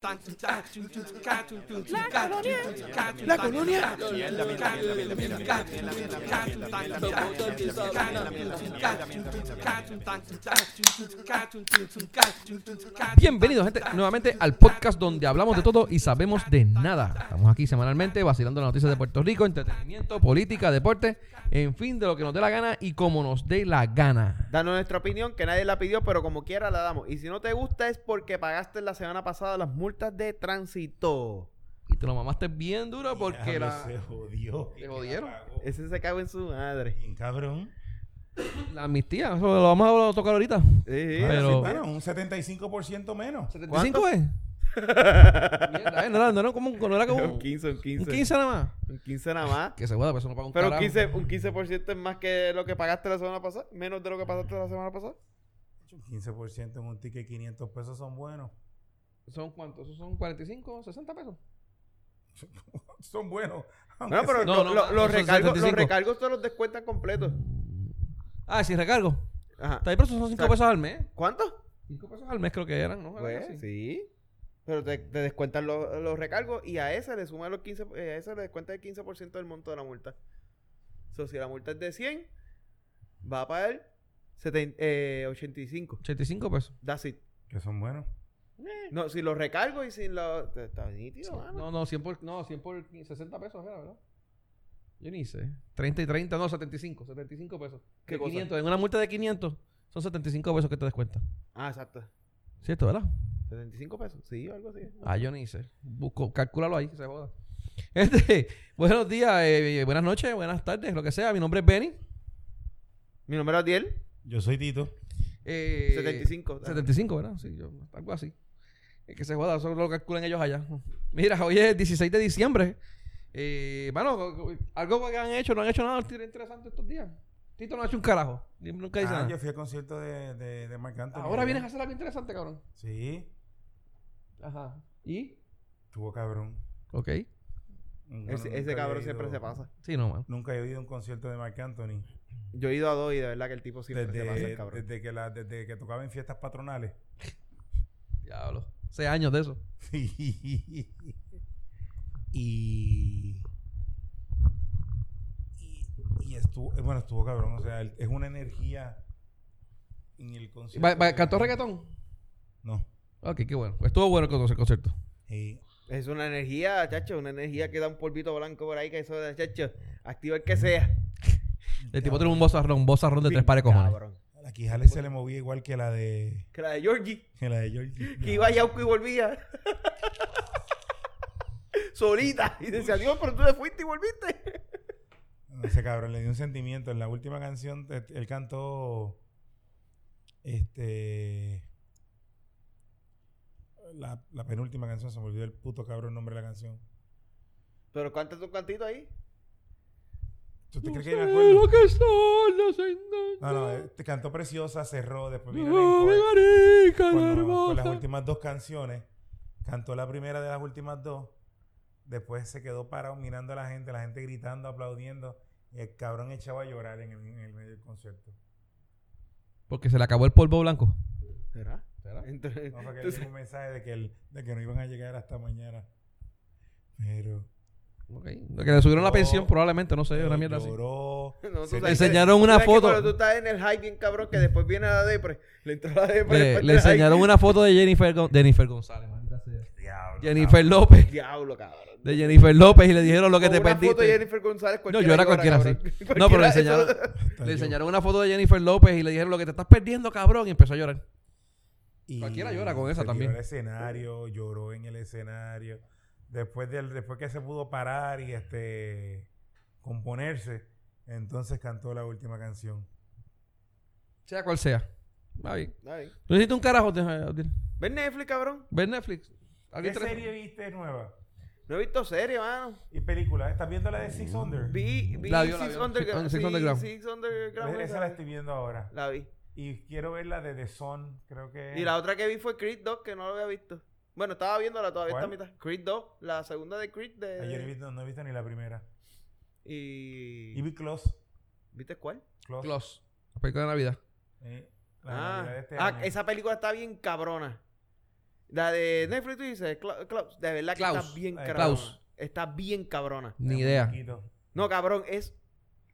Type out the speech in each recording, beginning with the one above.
La colonia. Bienvenidos, gente, nuevamente al podcast donde hablamos de todo y sabemos de nada. Estamos aquí semanalmente vacilando las noticias de Puerto Rico, entretenimiento, política, deporte, en fin, de lo que nos dé la gana y como nos dé la gana. Danos nuestra opinión, que nadie la pidió, pero como quiera la damos. Y si no te gusta es porque pagaste la semana pasada las multas de tránsito. Y te lo mamaste bien duro porque Diablo, la, Se jodió. ¿Te jodieron? Ese se cagó en su madre. Bien cabrón. la amnistía, eso lo vamos a tocar ahorita. Sí, sí. Pero- Sí, bueno, un 75% menos. ¿75 es? Mierda, eh, no, era, no, era como, no era como Un 15, un 15. un 15 nada más. Un 15 nada más. Que se joda, pero eso no paga un Pero un carajo. 15, un 15% es más que lo que pagaste la semana pasada. Menos de lo que pagaste la semana pasada. Un 15% en un ticket 500 pesos son buenos. ¿Son cuántos? ¿Esos son 45, 60 pesos? son buenos. No, pero No, lo- no, lo- no, los, recargos, los 75. recargos te los descuentan completos. Ah, si recargo. Ajá. Está ahí, pero son 5 Exacto. pesos al mes. ¿Cuánto? 5 pesos al mes creo que eran, ¿no? Pues sí. Pero te, te descuentan los, los recargos y a ese le suma los 15, eh, a ese le descuenta el 15% del monto de la multa. O sea, si la multa es de 100, va a pagar seten- eh, 85. 85 pesos. That's it. Que son buenos. No, si los recargo y sin los... Está nítido, mano. No, no, 100 por, no, 100 por 60 pesos era, ¿verdad? Yo ni sé. 30 y 30, no, 75. 75 pesos. ¿Qué De cosa? 500. En una multa de 500 son 75 pesos que te descuentan. Ah, exacto. ¿Cierto, verdad? 75 pesos. Sí, algo así. Ah, yo ni sé. Busco, calcúlalo ahí, que se joda. Este, buenos días, eh, buenas noches, buenas tardes, lo que sea. Mi nombre es Benny. Mi número es Diel. Yo soy Tito. Eh, 75. 75, ¿verdad? Sí, yo, algo así. Es que se joda, eso lo calculan ellos allá. Mira, hoy es el 16 de diciembre. Eh, bueno, algo que han hecho, no han hecho nada interesante estos días. Tito no ha hecho un carajo. Nunca dice Ah, nada. yo fui al concierto de, de, de Marc Anthony. Ahora vienes a hacer algo interesante, cabrón. Sí. Ajá. ¿Y? Estuvo cabrón. Ok. Ese, cabrón ido- siempre se pasa. Sí, no, man. Nunca he ido a un concierto de Marc Anthony. Yo he ido a dos y de verdad que el tipo siempre se pasa, el Desde, cabrón. desde, que la, desde que tocaba en fiestas patronales. Diablo. Seis años de eso. y, y, y estuvo, eh, bueno, estuvo cabrón. O sea, es una energía en el concierto. Va- va- que- ¿Cantó reggaetón? No. Ok, qué bueno. Estuvo bueno el con- el concierto. Y Es una energía, chacho, una energía que da un polvito blanco por ahí, que eso de chacho, activa el que sea. El tipo tiene un bozarrón, un bozarrón de tres pares cojones. Cabrón. La Quijales se le movía igual que la de, Que la de Georgie, que la de Georgie. que iba a Yauco y volvía. Solita. Y decía, Dios, pero tú te fuiste y volviste. Ese cabrón le dio un sentimiento. En la última canción, eh, él cantó. Este. La, la penúltima canción, se me olvidó el puto cabrón nombre de la canción. Pero cántate un cantito ahí. ¿Tú te No crees sé que me acuerdo? lo que son los engaños. No, no, eh, te cantó Preciosa, cerró, después vino No, el encore. marica, Cuando- con las hermosa. últimas dos canciones, cantó la primera de las últimas dos, después se quedó parado mirando a la gente, la gente gritando, aplaudiendo, y el cabrón echaba a llorar en el, en el medio del concierto. Porque se le acabó el polvo blanco. ¿Será? ¿Será? Entonces, No, porque entonces- un mensaje de que, el- de que no iban a llegar hasta mañana. Pero... Ok. Que le subieron la pensión probablemente, no sé, una mierda así. lloró. No, Le enseñaron una foto. Cuando tú estás en el hype bien cabrón, que después viene la depre. Le entró la depre. Le, enseñaron una foto de Jennifer, de Jennifer González. maldita sea. Diablo, Jennifer cabrón. López. Diablo, cabrón. De Jennifer López y le dijeron lo que te una foto de perdiste. Jennifer González, No, yo era cualquiera así. No, pero le enseñaron, le enseñaron una foto de Jennifer López y le dijeron lo que te estás perdiendo, cabrón. Y empezó a llorar. Y Cualquiera llora con esa también. tiró al escenario, lloró en el escenario. Después del, después que se pudo parar y este componerse, entonces cantó la última canción. Sea cual sea. Va bien. Ay. ¿Tú necesitas un carajo? Te- Abdiel? ¿Ves Netflix, cabrón? ¿Ves Netflix? ¿Qué ¿Alguien te- serie viste nueva? No he visto serie, mano. ¿Y película? ¿Estás viendo la de Six Under? Vi, vi La vio, la Six vio. Underground. Six Underground. Six Underground, Esa esa la estoy viendo ahora. La vi. Y quiero ver la de The Sun, creo que... Y la otra que vi fue Creed 2, que no lo había visto. Bueno, estaba viéndola todavía ¿Cuál? mitad. Creed 2, la segunda de Creed de... Ayer he visto- no he visto ni la primera. Y... Y vi Close. ¿Viste cuál? Close. Close. La película de Navidad. Eh, la Ah, Navidad de este ah, año. esa película está bien cabrona. La de Netflix, tú dices, Klaus, de verdad que Klaus. está bien cabrona. Klaus. Está bien cabrona. Ni idea. No, cabrón, es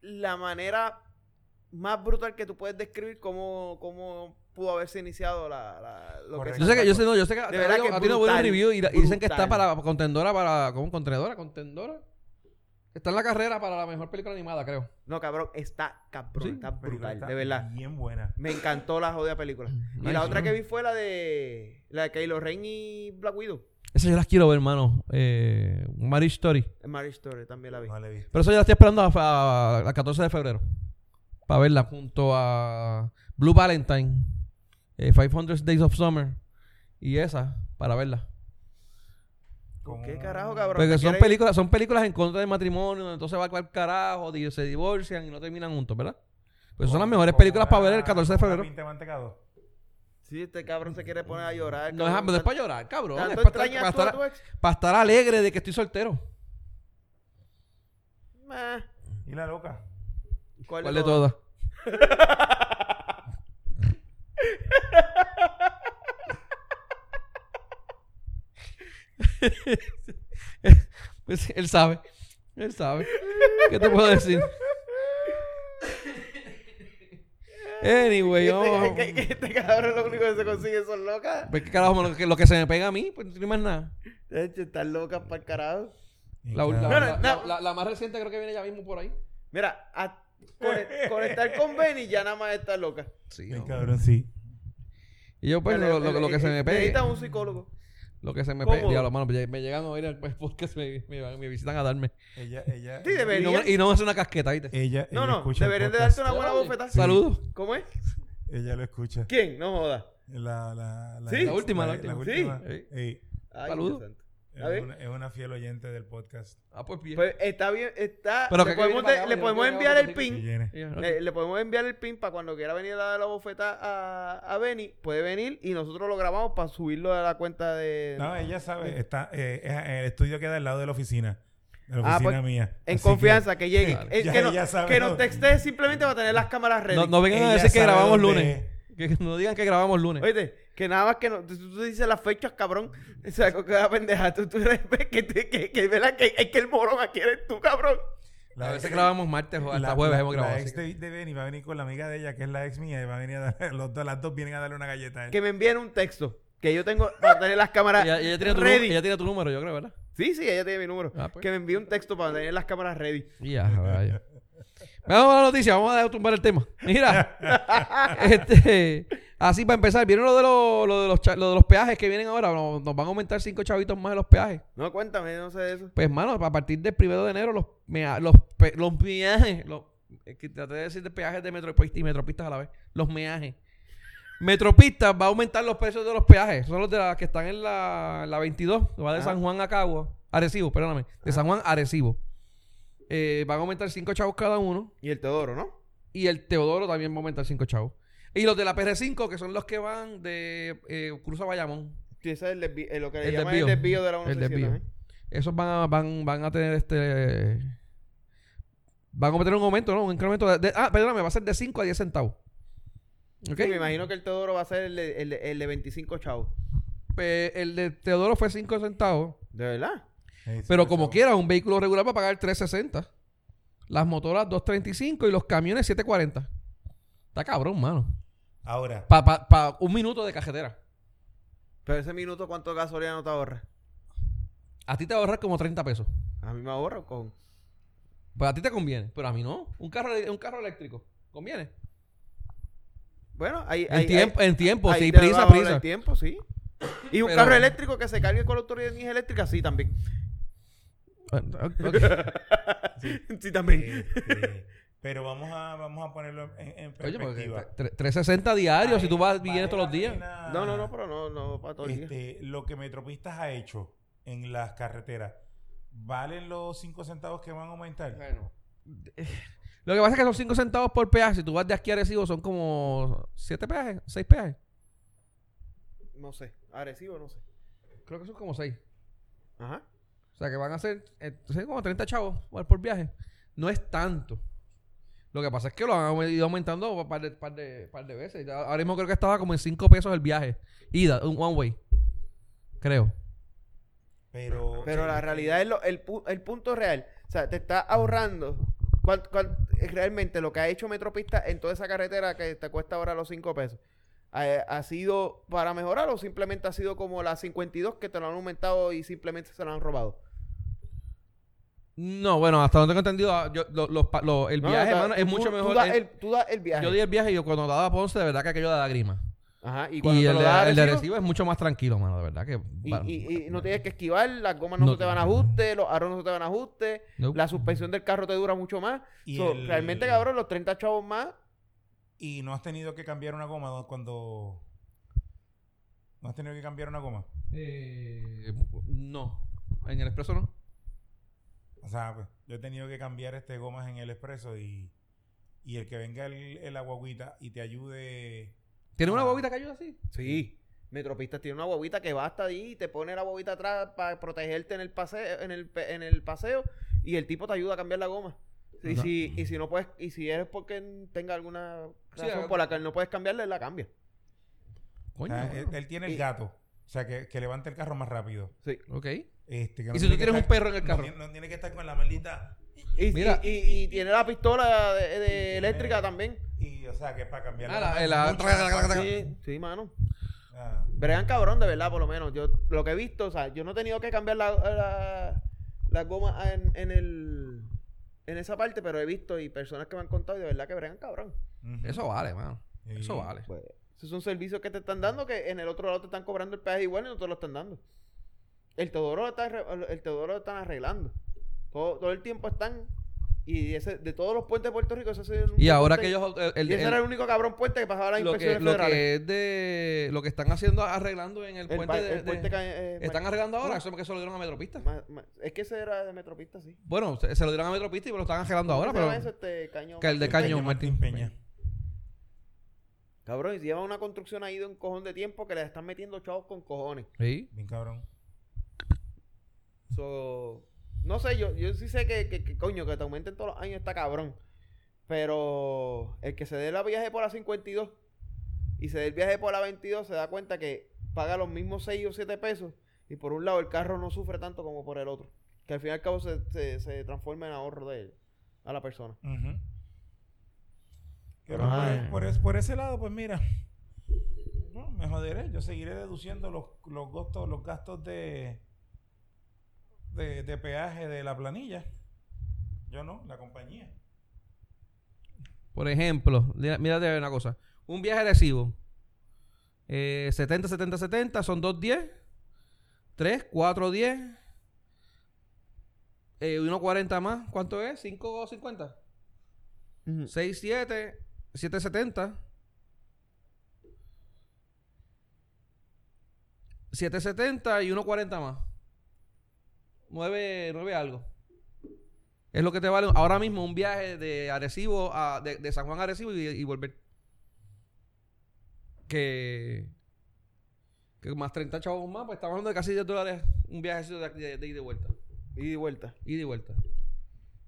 la manera más brutal que tú puedes describir cómo, cómo pudo haberse iniciado la, la- lo que. Yo sé que, yo sé, no, yo sé que De verdad que a ti no review y, dicen que está para contendora para, ¿cómo? Contendora, contendora. Está en la carrera para la mejor película animada, creo. No, cabrón, está cabrón, Sí. está brutal, está de verdad. Bien buena. Me encantó la jodida película. Y Nice, la otra que vi fue la de la de Kylo Ren y Black Widow. Esas yo las quiero ver, hermano. Eh, Marriage Story. Marriage Story también la vi. No la he visto. Pero eso ya la estoy esperando a, a- a 14 de febrero. Para verla junto a Blue Valentine, eh, 500 Days of Summer y esa, para verla. ¿Con qué carajo, cabrón? Porque ¿Te son películas, son películas en contra del matrimonio, donde entonces va al carajo, se divorcian y no terminan juntos, ¿verdad? Pues son las mejores películas para ver el 14 de febrero. mantecado. Sí, este cabrón se quiere poner a llorar. No es, cabrón. no es para llorar, cabrón. ¿Tanto Es para estar, para para alegre de que estoy soltero. Meh. ¿Y la loca? ¿Cuál, ¿Cuál de todas? pues él sabe. Él sabe. ¿Qué te puedo decir? Anyway, vamos. Que, que- que este cabrón lo único que se consigue son locas. Pues, ¿qué carajo? Lo que, lo que se me pega a mí, pues no tiene más nada. De hecho, están locas para el carajo. La, la- No, no, no. la- la más reciente creo que viene ya mismo por ahí. Mira, a- conect- conectar con Benny ya nada más está loca. Sí. Ay, no. cabrón, sí. Y yo, pues, lo, lo- lo que se me pegue. Necesita un psicólogo. Lo que se me pegue. Diablo, mano, me, me llegan a oír el pues, podcast, me, me, me visitan a darme. Ella, ella. Sí, ella- Y no, debería. me- y no me hace una casqueta, ¿viste? Ella, No, ella no, deberían de darte una buena bofetada. Saludos. ¿Cómo es? Ella lo escucha. ¿Quién? No joda. La, la, la, Sí. La última, la última. Sí. Sí. Ey, Ay, Saludos. Es, una, es una fiel oyente del podcast. Ah, pues bien. Pues está bien, está. Pero le que podemos, de- le enviar el pin. Ya, Le, le podemos enviar el pin para cuando quiera venir a dar la bofeta a, a Benny. Puede venir y nosotros lo grabamos para subirlo a la cuenta de. No, ella sabe. Está, eh, eh, el estudio queda al lado de la oficina. De la Ah, oficina pues, mía. en Así confianza, que, llegue. Vale. Eh, Ya que, no- sabe que nos todo. texte simplemente para tener las cámaras ready. No, no vengan a decir que grabamos dónde lunes. Que, que no digan que grabamos lunes. Oíste, que nada más que no, tú, tú dices las fechas, cabrón. O sea, que la pendeja. Tú, tú eres, que, te- que, que, ¿verdad? que, es que el morón aquí eres tú, cabrón. La a veces grabamos martes o hasta la- jueves la- hemos grabado. La ex que- de, de Benny va a venir con la amiga de ella, que es la ex mía, y va a venir a dar, los dos, las dos vienen a darle una galleta a él. Que me envíen un texto. Que yo tengo para tener las cámaras Ella, ella tiene tu, ready. nu- ella tiene tu número, yo creo, ¿verdad? Sí, sí, ella tiene mi número. Ah, pues. Que me envíe un texto para tener las cámaras ready. Ya, vaya. Vamos a la noticia, vamos a dejar tumbar el tema. Mira, este, así para empezar, ¿vieron lo de, los, lo de los, lo de los peajes que vienen ahora? Nos, nos van a aumentar cinco chavitos más de los peajes. No, cuéntame, no sé de eso. Pues, mano, a partir del primero de enero, los, mea- los, pe- los peajes, los, es que traté de decir de peajes de metropistas y metropistas a la vez, los meajes. Metropistas va a aumentar los precios de los peajes. Son los de la que están en la, en la 22, que va de. San Juan a Cagua. Arecibo, perdóname. De San Juan a Arecibo. Eh, van a aumentar 5 chavos cada uno. Y el Teodoro, ¿no? Y el Teodoro también va a aumentar 5 chavos. Y los de la PR5, que son los que van de eh, Cruz a Bayamón. Sí, ese es el desvío, eh, lo que le El llaman desvío. el desvío de la El 167. desvío. ¿eh? Esos van a, van, van a tener este. Van a meter un aumento, ¿no? Un incremento de. de- ah, perdóname, va a ser de 5 a 10 centavos. ¿Ok? Sí, me imagino que el Teodoro va a ser el de, el de- el de 25 chavos. Pues, el de Teodoro fue 5 centavos. ¿De verdad? Pero como quiera, un vehículo regular va a pagar 360. Las motoras 235 y los camiones 740. Está cabrón, mano. Ahora, Para pa, pa un minuto de cajetera. Pero ese minuto, ¿cuánto gasolina no te ahorra? A ti te va a ahorrar como 30 pesos. A mí me ahorra con... Pues a ti te conviene, pero a mí no. Un carro, un carro eléctrico. ¿Conviene? Bueno, hay... En, hay- tiempo, hay- en tiempo, ahí sí, prisa, prisa. el tiempo, sí. Y un Pero- carro eléctrico que se cargue con la autoridad de energía eléctrica, sí, también. Ok. sí, también. este, pero vamos a, vamos a ponerlo en, en Oye, porque perspectiva. tre- 360 diarios si tú vas Vale vienes todos los días. pena, No, no, no, pero no, no para todo el día. este, lo que Metropistas ha hecho en las carreteras, ¿valen los 5 centavos que van a aumentar? Bueno. Lo que pasa es que son 5 centavos por peaje. Si tú vas de aquí a Arecibo son como 7 peajes, 6 peajes. No sé. Agresivo, no sé. Creo que son como 6. Ajá. O sea que van a ser eh, como 30 chavos por viaje. No es tanto. Lo que pasa es que lo han ido aumentando un par de, par de, par de veces. Ya Ahora mismo creo que estaba como en 5 pesos el viaje. Ida, un one way. creo. Pero, Pero la realidad es lo- el, pu- el punto real. O sea, te está ahorrando. realmente lo que ha hecho Metropista en toda esa carretera que te cuesta ahora los 5 pesos. ¿Ha, ha sido para mejorar o simplemente ha sido como la 52 que te lo han aumentado y simplemente se lo han robado? No, bueno, hasta donde tengo entendido, ah, yo- lo- el No, viaje, o sea, hermano, es tú- mucho tú mejor. das el, tú das el viaje. yo di el viaje y yo cuando daba a Ponce, de verdad que aquello da grima. Ajá, y Y, cuando te el, lo de, el Arecibo es mucho más tranquilo, mano, de verdad que... Y, va- y- y no tienes que esquivar, las gomas no, No se te van a te- ajuste, los aros no se te van a ajuste, Nope. la suspensión del carro te dura mucho más. Y So, el- Realmente, cabrón, los 30 chavos más. Y no has tenido que cambiar una goma cuando... ¿No has tenido que cambiar una goma? Eh, no, en el expreso no. O sea, pues, yo he tenido que cambiar este gomas en el expreso y, y el que venga el, el aguaguita y te ayude... ¿Tiene una bobita que ayuda así? Sí. Metropistas tiene una bobita que va hasta ahí y te pone la bobita atrás para protegerte en el paseo, en el, pe- en el paseo y el tipo te ayuda a cambiar la goma. Y No. si, y si no puedes, y si es porque tenga alguna razón por la que no puedes cambiarle, la cambia. O Coño. sea, él, él tiene el Y- gato. O sea, que, que levante el carro más rápido. Sí. Ok. Este, que ¿Y si tú tienes un perro en el carro? No, tiene que estar con la maldita... Y, Mira. y, y- y tiene la pistola de, de eléctrica también. Y, o sea, que para cambiar Ah, la- la- traga, fácil. Sí, sí, mano. Ah, Bregan cabrón, de verdad, por lo menos. Yo lo que he visto, o sea, yo no he tenido que cambiar la, la, la goma en, en el en esa parte, pero he visto y personas que me han contado y de verdad que bregan cabrón. Eso vale, mano. Sí. Eso vale. Pues, esos son servicios que te están dando que en el otro lado te están cobrando el peaje igual y no te lo están dando. El Teodoro lo está el Teodoro lo están arreglando. Todo, todo el tiempo están y ese, de todos los puentes de Puerto Rico ese es el único Y ahora puente- que ellos... el- el- y ese el- era el único cabrón puente que pasaba las lo, que, inspecciones lo federales. que es de... Lo que están haciendo, arreglando en el, el, puente de... puente eh, ¿Están ma- arreglando ahora? Eso es porque se lo dieron a Metropista. ma- ma- es que ese era de Metropista, sí. Bueno, se, se lo dieron a Metropista y lo están arreglando ahora, ¿Cómo se pero... llama eso? Este, caño, Que el de Caño Martín Peña. Cabrón, y si lleva una construcción ahí de un cojón de tiempo que le están metiendo chavos con cojones. Sí. Bien cabrón. So, no sé, yo, yo sí sé que, que, que, coño, que te aumenten todos los años está cabrón. Pero el que se dé la viaje por la 52 y se dé el viaje por la 22 se da cuenta que paga los mismos 6 o 7 pesos y por un lado el carro no sufre tanto como por el otro. Que al fin y al cabo se, se, se transforma en ahorro de a la persona. Pero pues, por, es- por ese lado, pues mira, no, me joderé. Yo seguiré deduciendo los, los gastos, los gastos de, de, de peaje de la planilla. Yo no, la compañía. Por ejemplo, mira- mírate una cosa. Un viaje agresivo. Eh, 70, 70, 70 son 210. 3, 4, 10. Eh, 1.40 más. ¿Cuánto es? 5.50. 6, 7. 770. 770 y 1.40 más. 9, 9 algo. Es lo que te vale ahora mismo un viaje de Arecibo a, de, de San Juan a Arecibo y, y volver. Que, que más 30 chavos más, pues estamos hablando de casi 10 dólares un viaje de, de, de ida y vuelta. Y de vuelta. Ida y vuelta.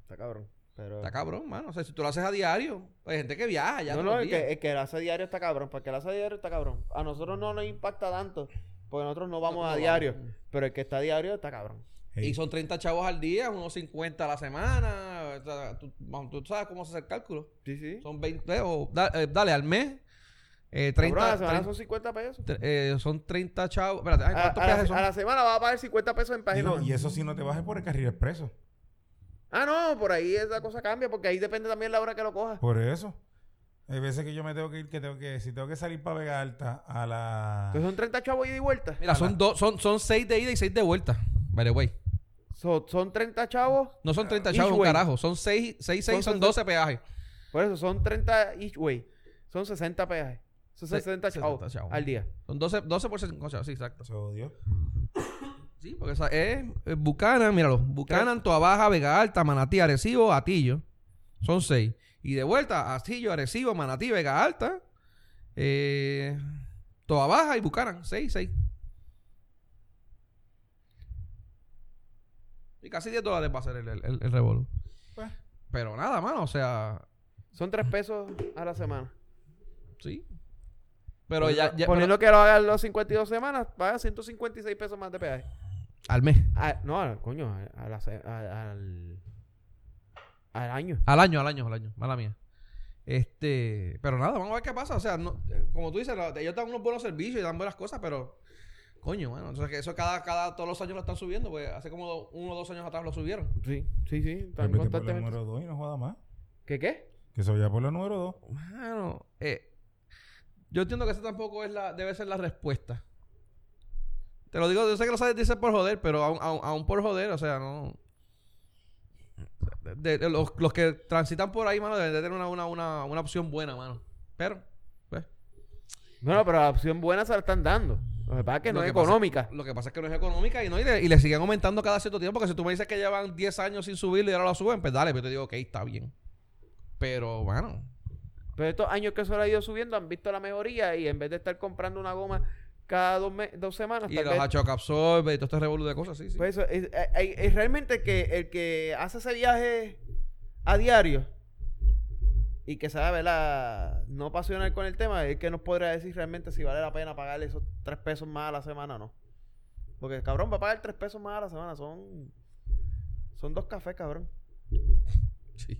Está cabrón. Pero... Está cabrón, mano. O sea, si tú lo haces a diario, hay gente que viaja ya no, no, el que, el que lo hace diario está cabrón. Porque el hace diario está cabrón. A nosotros no nos impacta tanto. Porque nosotros no vamos No, a no diario. vamos. Pero el que está a diario está cabrón. Hey, Y son 30 chavos al día, unos 50 a la semana. O sea, tú, tú sabes cómo se hace el cálculo. Sí, sí. Son 20, o da- eh, dale, al mes. Eh, 30, Cabrón, a la semana 30, son 50 pesos. tre- eh, son 30 chavos. Espérate, ay, A, ¿cuántos a la, viajes son? a la semana va a pagar 50 pesos en página. digo, y eso sí no te bajes por el carril expreso. Ah, no, por ahí esa cosa cambia. Porque ahí depende también la hora que lo cojas. Por eso. Hay veces que yo me tengo que ir, que tengo que, si tengo que salir para Vega Alta a la... Entonces son 30 chavos ida y vuelta. Mira, son, dos, son, son 6 de ida y 6 de vuelta. By the way. So- son 30 chavos. No son 30 Each chavos, un carajo. Son 6, 6, 6, Son son 12 peajes. Por eso son 30 each way. Son 60 peajes. Son Se- 60 chavos, 60 chavos. al día. Son 12, 12 por 5 chavos, sí, exacto. Se odió. Sí, porque esa es, es Buchanan, míralo. Buchanan, Toa Baja, Vega Alta, Manatí, Arecibo, Atillo. Son 6. Y de vuelta, Atillo, Arecibo, Manatí, Vega Alta, eh, Toa Baja y Buchanan. 6, 6. Y casi 10 dólares va a ser el, el, el, el revólver. Pues, Pero nada, mano, o sea, Son 3 pesos a la semana. sí. Pero ya, ya Poniendo que lo haga los 52 semanas, paga 156 pesos más de peaje. al mes. Ah, no, al- coño, a- la al, al año. Al año, al año, al año. Mala mía. Este, pero nada, vamos a ver qué pasa. O sea, no, como tú dices, ellos dan unos buenos servicios y dan buenas cosas, pero coño, bueno, entonces que eso cada, cada, todos los años lo están subiendo, pues hace como do- uno o dos años atrás lo subieron. Sí, sí, sí. Están vete por la número 2 y no joda más. ¿Qué qué? Que se vaya por la número 2. Bueno, eh, yo entiendo que esa tampoco es la, debe ser la respuesta. Te lo digo, yo sé que lo sabes dice por joder, pero aún, aún- aún por joder, o sea, no. De, de los, los que transitan por ahí, mano, deben de tener una, una, una, una opción buena, mano. Pero. Bueno, pero la opción buena se la están dando. Lo que pasa es que no es que económica. Lo que pasa es que no es económica y no y le, y le siguen aumentando cada cierto tiempo. Porque si tú me dices que llevan 10 años sin subirlo y ahora lo suben, pues dale, pero te digo, ok, está bien. Pero bueno, Pero estos años que se lo ha ido subiendo han visto la mejoría y en vez de estar comprando una goma cada dos, me- dos semanas, y tal los vez- Hachoc Absorbe y todo este revolú de cosas, sí, sí. Pues eso, es, es- es realmente el que, el que hace ese viaje a diario y que sabe, ¿verdad? No pasional con el tema, es que nos podría decir realmente si vale la pena pagarle esos tres pesos más a la semana o no. Porque cabrón va a pagar tres pesos más a la semana, son son dos cafés, cabrón. Sí.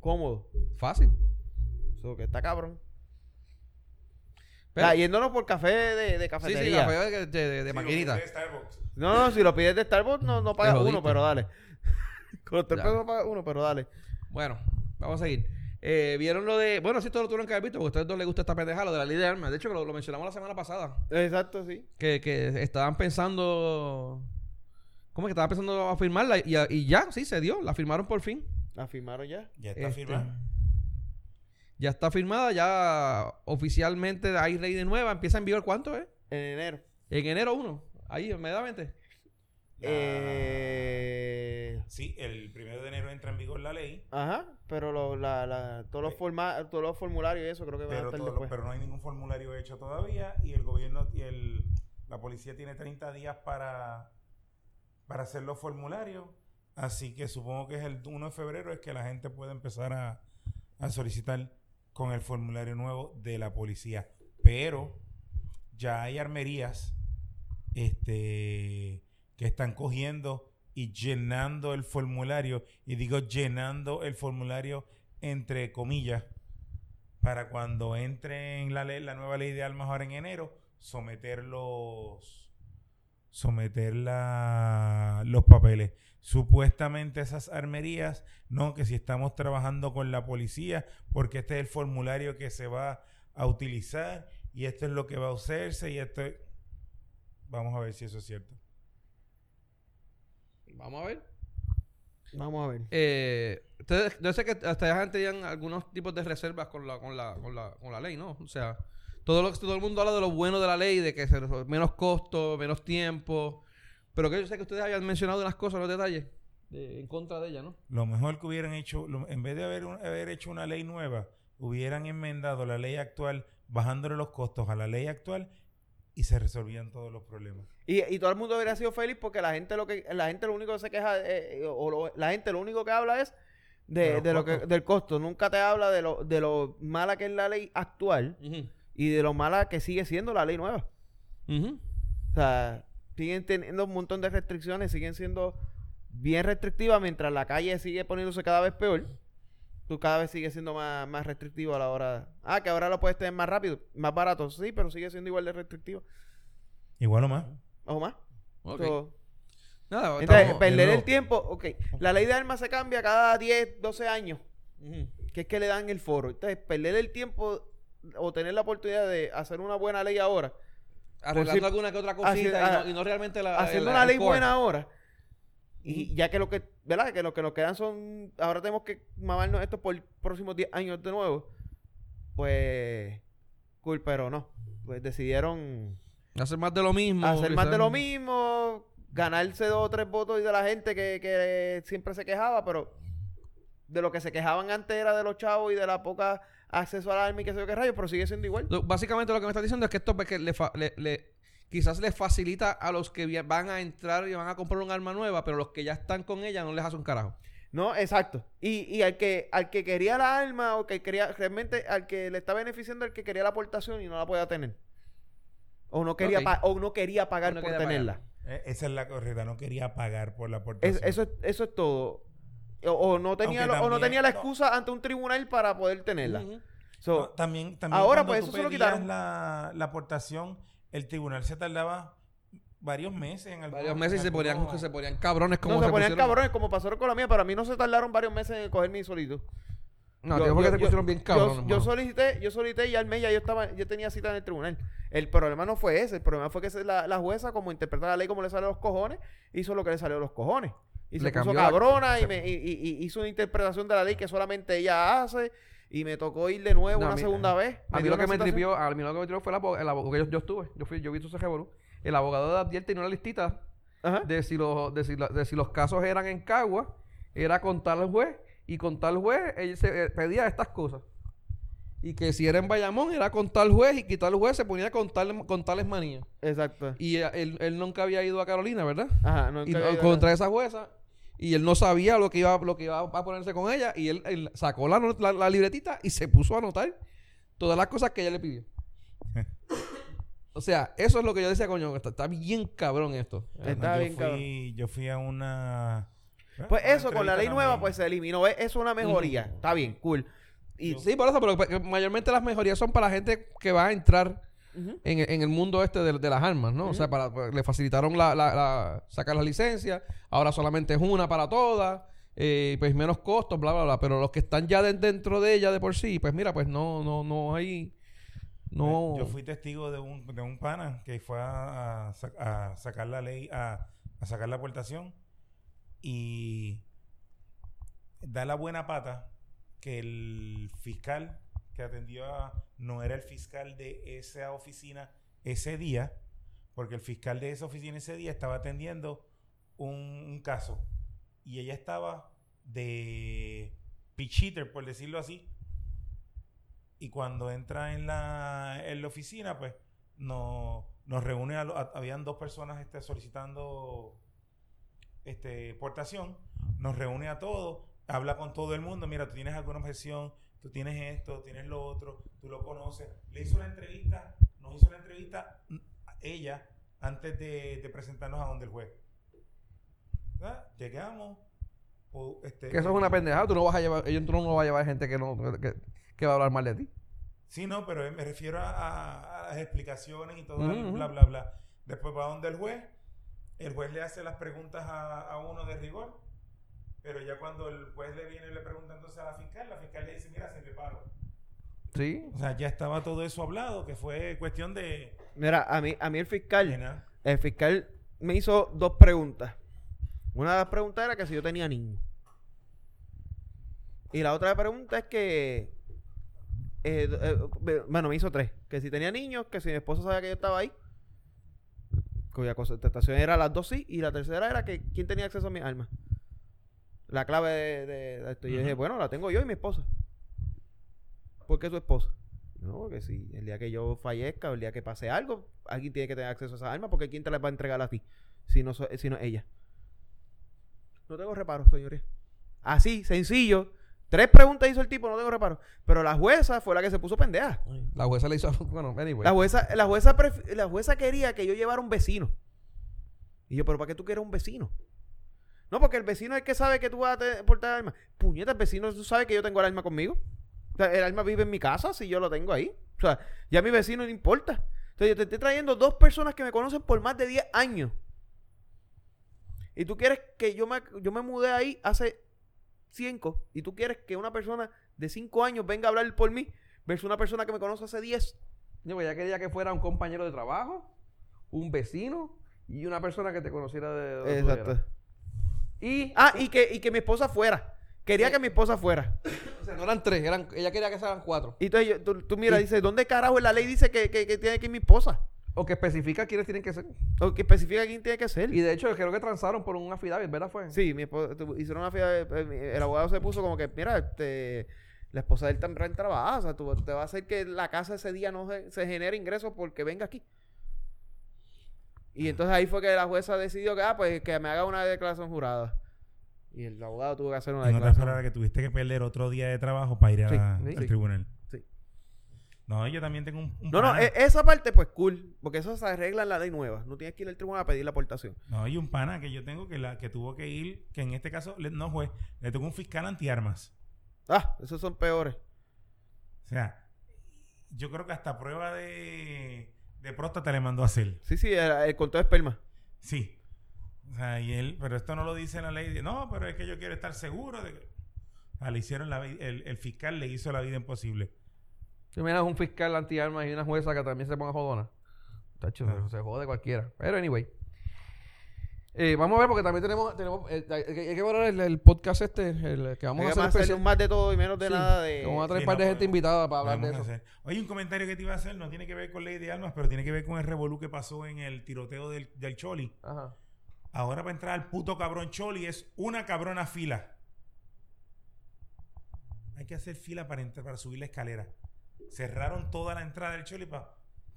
Cómodo. Fácil. Eso que está cabrón. Pero- Ah, yéndonos por café de, de Sí, sí, cafetería. café de, de, de- de maquinita. No, no, si lo pides de Starbucks no, no pagas uno, pero dale. Con los tres Ya. pesos no pagas uno, pero dale. Bueno, vamos a seguir. Eh, ¿Vieron lo de...? Bueno, sí, todo lo tuvieron que haber visto, porque a ustedes dos les gusta esta pendeja, lo de la ley de armas. De hecho, que lo, lo mencionamos la semana pasada. Exacto, sí. Que, que estaban pensando... ¿Cómo es que estaban pensando a firmarla? Y, y ya, sí, se dio. La firmaron por fin. La firmaron ya. Ya está Este, firmado. Ya está firmada, ya oficialmente hay ley de nueva. Empieza en vigor, ¿cuánto es? En enero. En enero 1. Ahí, inmediatamente. La- Eh... Sí, el primero de enero entra en vigor la ley, Ajá, pero lo, la, la, todos, los forma, todos los formularios y eso creo que van a pero, estar todo después. pero no hay ningún formulario hecho todavía y el gobierno y el, la policía tiene 30 días para, para hacer los formularios. Así que supongo que es el 1 de febrero es que la gente puede empezar a, a solicitar con el formulario nuevo de la policía. Pero ya hay armerías este, que están cogiendo y llenando el formulario. Y digo llenando el formulario entre comillas para cuando entre en la, ley- la nueva ley de armas ahora en enero, someter los someter la- los papeles. Supuestamente esas armerías, no, que si estamos trabajando con la policía, porque este es el formulario que se va a utilizar y esto es lo que va a usarse y esto es- Vamos a ver si eso es cierto. Vamos a ver. Vamos a ver. Eh, ustedes, yo sé que hasta ya tenían algunos tipos de reservas con la, con la, con la, con la ley, ¿no? O sea, todo, lo, todo el mundo habla de lo bueno de la ley, de que se, menos costo, menos tiempo. Pero que yo sé que ustedes habían mencionado unas cosas, los detalles, de- en contra de ella, ¿no? Lo mejor que hubieran hecho, lo- en vez de haber, un- haber hecho una ley nueva, hubieran enmendado la ley actual, bajándole los costos a la ley actual y se resolvían todos los problemas. Y, y todo el mundo hubiera sido feliz porque la gente lo que la gente lo único que se queja eh, o lo- la gente lo único que habla es De de, lo que del costo. Nunca te habla de lo de lo mala que es la ley actual y de lo mala que sigue siendo la ley nueva. O sea, siguen teniendo un montón de restricciones, siguen siendo bien restrictivas mientras la calle sigue poniéndose cada vez peor. Tú cada vez sigue siendo más, más restrictivo a la hora. Ah, que ahora lo puedes tener más rápido, más barato, sí, pero sigue siendo igual de restrictivo. Igual o más. ¿O más? Ok. So, Nada, entonces, estamos- perder el tiempo, ok. La ley de armas se cambia cada 10, 12 años, que es que le dan el foro. Entonces, perder el tiempo o tener la oportunidad de hacer una buena ley ahora, Arreglando si- alguna que otra cosita y, ah, no, y no realmente la. haciendo una ley core. buena ahora. Y ya que lo que, ¿verdad? Que lo que nos quedan son, ahora tenemos que mamarnos esto por próximos 10 años de nuevo. Pues, cool, pero no. Pues decidieron Hacer más de lo mismo. hacer más de lo mismo, ganarse dos o tres votos de la gente que, que siempre se quejaba, pero de lo que se quejaban antes era de los chavos y de la poca acceso al arma y qué sé yo qué rayos, pero sigue siendo igual. Lo- Básicamente lo que me estás diciendo es que esto pues, que le, fa- le- le- quizás les facilita a los que van a entrar y van a comprar un arma nueva, pero los que ya están con ella no les hace un carajo. No, exacto. Y, y al que al que quería la arma o que quería realmente al que le está beneficiando al que quería la aportación y no la podía tener. O no quería Ok. pa- o no quería pagar no por quería tenerla. Eh, Esa es la correcta. No quería pagar por la Es- aportación. eso, es, eso es todo. O, o no tenía o no tenía la no. excusa ante un tribunal para poder tenerla. Ujú. So, No, también, también ahora, pues, eso se lo quitaron. La, la aportación, el tribunal se tardaba varios meses en algunos- Varios meses y se ponían, algunos- se ponían cabrones como no, se ponían pusieron- cabrones como pasó con la mía, pero a mí no se tardaron varios meses en coger mi solito. No, Yo- tío, porque yo- se yo- pusieron bien yo- cabrones. Yo, mano. solicité, yo solicité y al mes ya yo estaba, yo tenía cita en el tribunal. El problema no fue ese, el problema fue que se- la, la jueza, como interpreta la ley como le sale a los cojones, hizo lo que le salió a los cojones. Y se Le puso cambió la- cabrona y, se- me, y, y- y hizo una interpretación de la ley que solamente ella hace. Y me tocó ir de nuevo No, a una mí- segunda vez. A mí lo que me tripió, a mí lo que me tripió fue el abogado, el abogado que yo, yo estuve, yo fui, yo vi ese revolú. El abogado de Abdiel tenía una listita Ajá. de si los, de si, la- de si los casos eran en Cagua, era con tal juez, y con tal juez él se eh, pedía estas cosas. Y que si era en Bayamón, era con tal juez, y que tal juez se ponía con, tal, con tales manías. Exacto. Y eh, él, él nunca había ido a Carolina, ¿verdad? Ajá, no, y nunca había- contra esa jueza y él no sabía lo que iba lo que iba a ponerse con ella y él, él sacó la, la- la libretita y se puso a anotar todas las cosas que ella le pidió. o sea, eso es lo que yo decía, coño, está, está bien cabrón esto. Está yo bien, cabrón. fui, Yo fui a una... Pues una eso, con la ley nueva, pues se eliminó. ¿ves? Eso es una mejoría. Está bien, cool. Y, Sí, por eso, pero que mayormente las mejorías son para la gente que va a entrar En, en el mundo este de, de las armas, ¿no? O sea, para, pues, le facilitaron la, la- la- sacar la licencia, ahora solamente es una para todas, eh, pues menos costos, bla, bla, bla. Pero los que están ya de- dentro de ella de por sí, pues mira, pues no, no, no hay, no... Yo fui testigo de un, de un pana que fue a, a sa- a sacar la ley, a, a sacar la aportación y da la buena pata que el fiscal que atendió a, no era el fiscal de esa oficina ese día, porque el fiscal de esa oficina ese día estaba atendiendo un, caso. Y ella estaba de pitcheater, por decirlo así, y cuando entra en la, en la oficina, pues no, nos reúne, a, a- habían dos personas este, solicitando este, portación, nos reúne a todos, habla con todo el mundo, mira, tú tienes alguna objeción, tú tienes esto, tienes lo otro, tú lo conoces. Le hizo una entrevista, nos hizo una entrevista mm, a ella antes de, de presentarnos a donde el juez. ¿Verdad? Llegamos. o, este, Que eso es una pendejada, tú no vas a llevar, tú no vas a llevar gente que no, que, que va a hablar mal de ti. Sí, no, pero me refiero a, a- a las explicaciones y todo, bla, bla, bla. Después va donde el juez, el juez le hace las preguntas a, a uno de rigor, pero ya cuando el juez le viene y le pregunta entonces a la fiscal, la fiscal le dice, mira, sin reparo. Sí. O sea, ya estaba todo eso hablado, que fue cuestión de Mira, a mí, a mí el fiscal, el fiscal me hizo dos preguntas. Una de las preguntas era que si yo tenía niños. Y la otra pregunta es que. eh, eh, bueno, me hizo tres. Que si tenía niños, que si mi esposa sabía que yo estaba ahí. Cuya contestación era las dos sí. Y la tercera era que quién tenía acceso a mis armas. La clave de, de- de esto. Y yo dije, bueno, la tengo yo y mi esposa. ¿Por qué tu esposa? No, porque si el día que yo fallezca o el día que pase algo, alguien tiene que tener acceso a esas armas porque ¿quién te las va a entregar a ti? Si no, so- si no ella. No tengo reparo, señores. Así, sencillo. Tres preguntas hizo el tipo, no tengo reparo. Pero la jueza fue la que se puso pendeja. La jueza le hizo, bueno, anyway. La jueza, la jueza, la jueza quería que yo llevara un vecino. Y yo, ¿pero para qué tú quieres un vecino? No, porque el vecino es el que sabe que tú vas a portar arma. Puñeta, el vecino tú sabes que yo tengo el arma conmigo. O sea, el arma vive en mi casa si yo lo tengo ahí. O sea, ya a mi vecino no importa. Entonces yo te estoy trayendo dos personas que me conocen por más de 10 años. Y tú quieres que yo me, yo me mudé ahí hace 5 y tú quieres que una persona de 5 años venga a hablar por mí versus una persona que me conoce hace 10. Yo ya quería que fuera un compañero de trabajo, un vecino y una persona que te conociera de tú Exacto. Y, Ah, y que, y que mi esposa fuera. Quería Sí. que mi esposa fuera. o sea, no eran tres, eran, ella quería que sean cuatro. Y entonces yo- tú, tú mira, Y- dice, ¿dónde carajo la ley dice que, que- que tiene que ir mi esposa? O que especifica quiénes tienen que ser. O que especifica quién tiene que ser. Y de hecho, creo que transaron por un affidavit, ¿verdad? Fue. Sí, mi esposa, hicieron una fiesta, el abogado se puso como que, mira, este, la esposa de él también trabaja, o sea, tú, te va a hacer que la casa ese día no se, se genere ingresos porque venga aquí. Y entonces ahí fue que la jueza decidió que, ah, pues que me haga una declaración jurada. Y el abogado tuvo que hacer una No te declaración. esperaba que tuviste que perder otro día de trabajo para ir a- Sí, al sí. tribunal. Sí. No, yo también tengo un, un No, no, pana. e- esa parte pues cool, porque eso se arregla en la ley nueva. No tienes que ir al tribunal a pedir la aportación. No, hay un pana que yo tengo que, la, que tuvo que ir, que en este caso le- no fue, le tocó un fiscal antiarmas. Ah, esos son peores. O sea, yo creo que hasta prueba de, de próstata le mandó a hacer. Sí, sí, el, el conteo de esperma. Sí. O sea, y él, pero esto no lo dice la ley. No, pero es que yo quiero estar seguro de que. O sea, le hicieron la el, el fiscal le hizo la vida imposible. Si miras un fiscal antiarmas y una jueza que también se ponga jodona. Tacho, se jode cualquiera. Pero anyway. Eh, vamos a ver porque también tenemos, tenemos eh, hay, hay que ver el, el podcast este, el que vamos Hay a que hacer hacer especial. más de todo y menos de Sí, nada de... que Vamos a traer Sí, un par de no, gente pues, invitada para hablar de Vamos eso. a hacer. Oye, un comentario que te iba a hacer no tiene que ver con ley de armas, pero tiene que ver con el revolú que pasó en el tiroteo del, del Choli. Ajá. Ahora para entrar al puto cabrón Choli es una cabrona fila. Hay que hacer fila para entrar, para subir la escalera. Cerraron toda la entrada del Choli para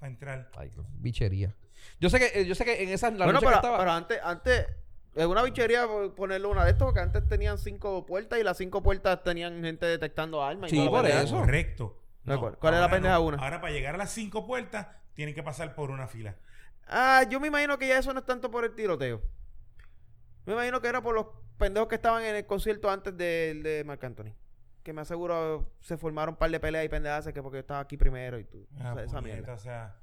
entrar. Ay, qué bichería. Yo sé que, eh, yo sé que en esas la bueno, noche pero, que estaba. pero antes, antes, es una bichería por ponerle una de estos, porque antes tenían cinco puertas y las cinco puertas tenían gente detectando armas. y Sí, toda la por eso. Correcto. ¿De acuerdo? ¿Cuál es la ahora pendeja una? Ahora para llegar a las cinco puertas tienen que pasar por una fila. Ah, yo me imagino que ya eso no es tanto por el tiroteo. Me imagino que era por los pendejos que estaban en el concierto antes del de Marc Anthony. Que me aseguro se formaron un par de peleas y pendejas que porque yo estaba aquí primero y tú. Ah, o sea, esa puñeta, mierda. o sea,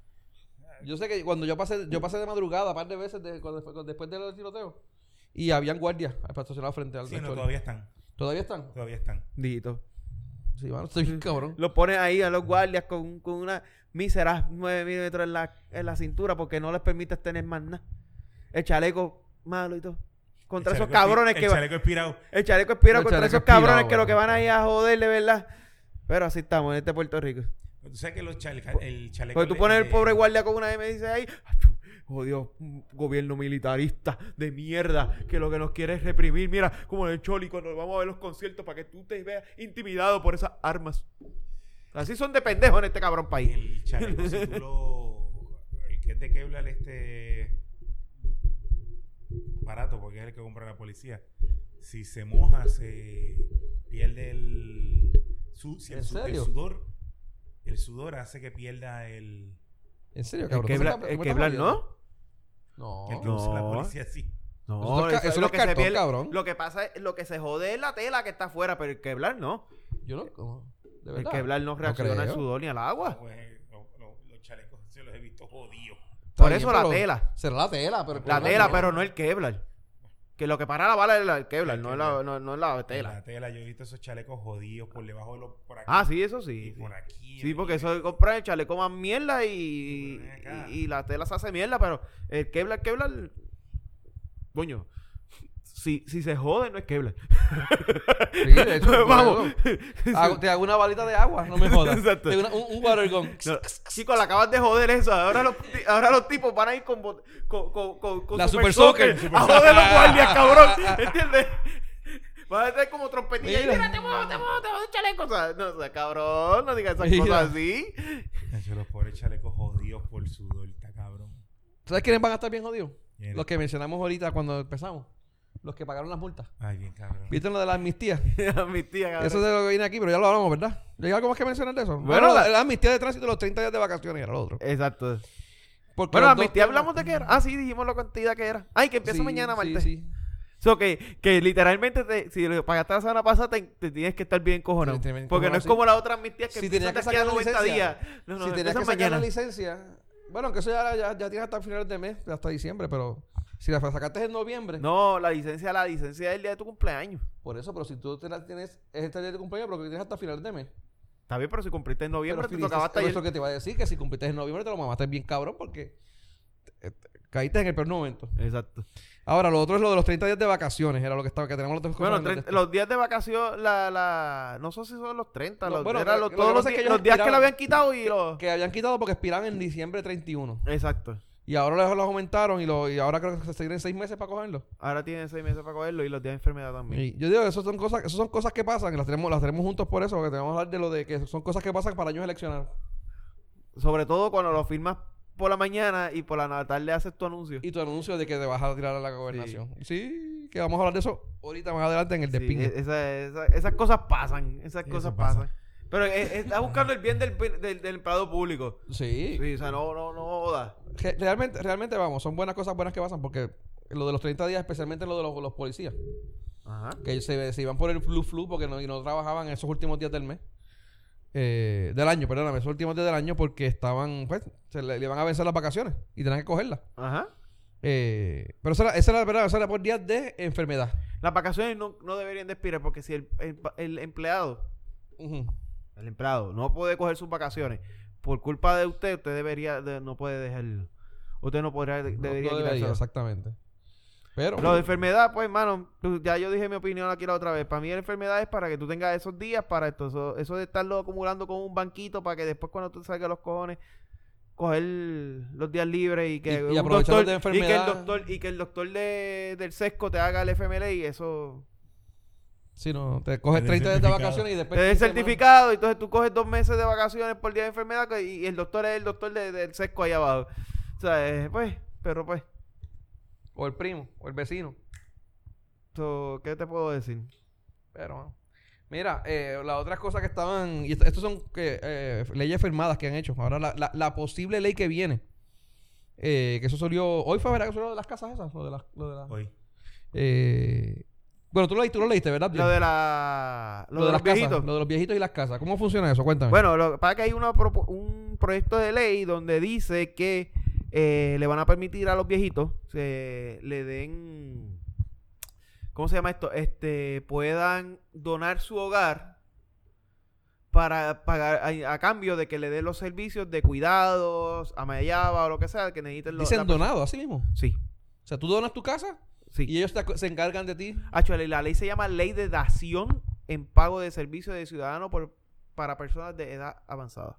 Yo sé que cuando yo pasé, yo pasé de madrugada un par de veces de- cuando fue- después del tiroteo. Y habían guardias para estacionar frente al sí, no, todavía están. ¿Todavía están? Todavía están. Dito. Sí, bueno, estoy bien cabrón. Los ponen ahí a los guardias con, con una mísera 9 milímetros en la, en la cintura porque no les permite tener más nada. El chaleco malo y todo. Contra esos cabrones que El chaleco expirado. El chaleco expira El contra esos cabrones expirado, que lo que van ahí a joder de verdad. Pero así estamos en este Puerto Rico. Tú sabes que los chale- el chaleco. Porque tú le- pones el pobre guardia con una M y dices ahí, "Achu, jodido gobierno militarista de mierda que lo que nos quiere es reprimir. Mira, como en el Choli cuando vamos a ver los conciertos para que tú te veas intimidado por esas armas. Así son de pendejos en este cabrón país. El chaleco, si tú lo. El que es de Kevlar, este. Barato, porque es el que compra la policía. Si se moja, se pierde el. Su, si el, ¿En su- el serio? sudor. El sudor hace que pierda el. ¿En serio, Kevlar, jodiendo? ¿no? El que No. usa la No. policía sí. No, Eso es ca- eso es cartón, cabrón. Lo que pasa es, lo que se jode es la tela que está afuera, pero el Kevlar no. Yo no. ¿cómo? ¿De El? Kevlar no reacciona al creo. sudor ni al agua. Pues, lo- lo- los chalecos se los he visto jodidos. Por bien, eso la tela. Será la tela, pero. La Kevlar tela, pero no el Kevlar. Que lo que para la bala es la- el Kevlar, El no es la, no, no es la tela. La tela, yo he visto esos chalecos jodidos por debajo de los. Por aquí. Ah, sí, eso y sí. sí. por aquí. Sí, porque eso de comprar el chaleco más mierda y, y la tela se hace mierda, pero el Kevlar, Kevlar, coño, si, si se jode no es Kevlar. Sí, de hecho, Vamos. Hago- te hago una balita de agua, no me jodas. Exacto. Te hago una- un, un water gun. No, chicos, le acabas de joder eso. Ahora los, ahora los tipos van a ir con, con, con, con, con La Super Super Soaker Soaker. a joder los guardias, cabrón. ¿Entiendes? Van a estar como trompetilla. y, Mira. Mira, te muevo, te muevo, te muevo el chaleco. O sea, no, o sea, cabrón, no digas esas Mira. cosas así. Los pobres chalecos jodidos por sudor, está cabrón. ¿Sabes quiénes van a estar bien jodidos? Los que mencionamos ahorita cuando empezamos. Los que pagaron las multas. Ay, bien cabrón. ¿Viste lo de la amnistía? A mi tía, cabrón. Eso es de lo que viene aquí, pero ya lo hablamos, ¿verdad? ¿Hay algo más que mencionar de eso? Bueno, Bueno, la, la- la amnistía de tránsito los 30 días de vacaciones era lo otro. Exacto. Porque Bueno, los a dos mi tía temas- hablamos de qué era. Ah, sí, dijimos la cantidad que era. Ay, que empieza Sí, mañana, sí, martes. sí. So que, que literalmente, te- si lo pagaste la semana pasada, te, te tienes que estar bien cojonado. Sí, Porque no es sí. como la otra amnistía que Si tenías que sacar la 90 licencia. días. No, no, si tenías que sacar mañana. la licencia, bueno, que eso ya, ya, ya tienes hasta finales de mes, hasta diciembre, pero si la sacaste en noviembre, No, la licencia, la licencia es el día de tu cumpleaños. por eso, pero si tú te la tienes, es este día de cumpleaños, pero que tienes hasta finales de mes. Está bien, pero si cumpliste en noviembre, Pero te tocaba hasta eso que te iba a decir, que si cumpliste en noviembre te lo mamaste bien cabrón porque te- te- caíste en el peor momento. Exacto. Ahora, lo otro es lo de los 30 días de vacaciones, era lo que estaba, que tenemos los dos Bueno, el tre- los días de vacación, la, la, no sé si son los 30, No, los, bueno, era los- lo todos que los, que días- ellos los días que habían quitado y los... que habían quitado porque expiran en diciembre 31. Exacto. Y ahora los, los aumentaron y, lo, y ahora creo que se tienen seis meses para cogerlo. Ahora tienen seis meses para cogerlo y los días de enfermedad también. Y yo digo, eso son cosas, eso son cosas que pasan, y las tenemos, las tenemos juntos por eso, porque tenemos que hablar de lo de que son cosas que pasan para años eleccionar. Sobre todo cuando lo firmas por la mañana y por la tarde haces tu anuncio. Y tu anuncio de que te vas a tirar a la gobernación. Sí. que vamos a hablar de eso ahorita más adelante en el Sí, despingue. e- esa- esa- esas cosas pasan. Esas Sí, cosas pasa. pasan. Pero eh, eh, está buscando el bien del, del, del empleado público. sí. Sí, o sea, no, no, no joda. Re- realmente, realmente vamos, son buenas cosas buenas que pasan porque lo de los 30 días, especialmente lo de los, los policías, Ajá. que se, se iban por el flu flu porque no, y no trabajaban esos últimos días del mes. eh, del año, perdóname, esos últimos días del año porque estaban, pues, se le, le iban a vencer las vacaciones y tenían que cogerlas. Ajá. Eh, pero esa era, esa era, ¿verdad? Esa era por días de enfermedad. Las vacaciones no, no deberían de expirar porque si el, el, el empleado, el empleado, no puede coger sus vacaciones por culpa de usted, usted debería, de- no puede dejar, usted no podría, de- No- debería no debería, quitárselo. exactamente. Pero, Lo de enfermedad, pues, hermano, ya yo dije mi opinión aquí la otra vez. Para mí la enfermedad es para que tú tengas esos días para esto. Eso, eso de estarlo acumulando con un banquito para que después cuando tú salgas los cojones, coger los días libres y que Y- y un aprovecharlos de y que el enfermedad. doctor y que el doctor de, del sesco te haga el FMLA y eso si no, te coges Te 30 días de vacaciones y después... te dé el 15 semanas. certificado y entonces tú coges dos meses de vacaciones por día de enfermedad y, y el doctor es el doctor de- del sesco ahí abajo. O sea, eh, pues, pero pues, O el primo, o el vecino. so, ¿qué te puedo decir? Pero, mira, eh, las otras cosas que estaban, y esto- estos son que, eh, leyes firmadas que han hecho. Ahora, la, la, la posible ley que viene, eh, que eso salió, hoy fue, ¿verdad? Que salió de las casas esas, lo de las, lo de las- Hoy. eh, bueno, tú lo, leíste, tú lo leíste, ¿verdad? Lo de la lo, Lo de, las los viejitos. lo de los viejitos y las casas. ¿Cómo funciona eso? Cuéntame. Bueno, lo que pasa es que hay una un proyecto de ley donde dice que eh, le van a permitir a los viejitos que le den, ¿cómo se llama esto? Este, puedan donar su hogar para pagar a, a cambio de que le den los servicios de cuidados, amayaba o lo que sea que necesiten los. Dicen donado, así mismo. Sí, O sea, tú donas tu casa sí. y ellos te se encargan de ti. Actually, la ley se llama Ley de Dación en pago de servicios de ciudadano por, para personas de edad avanzada.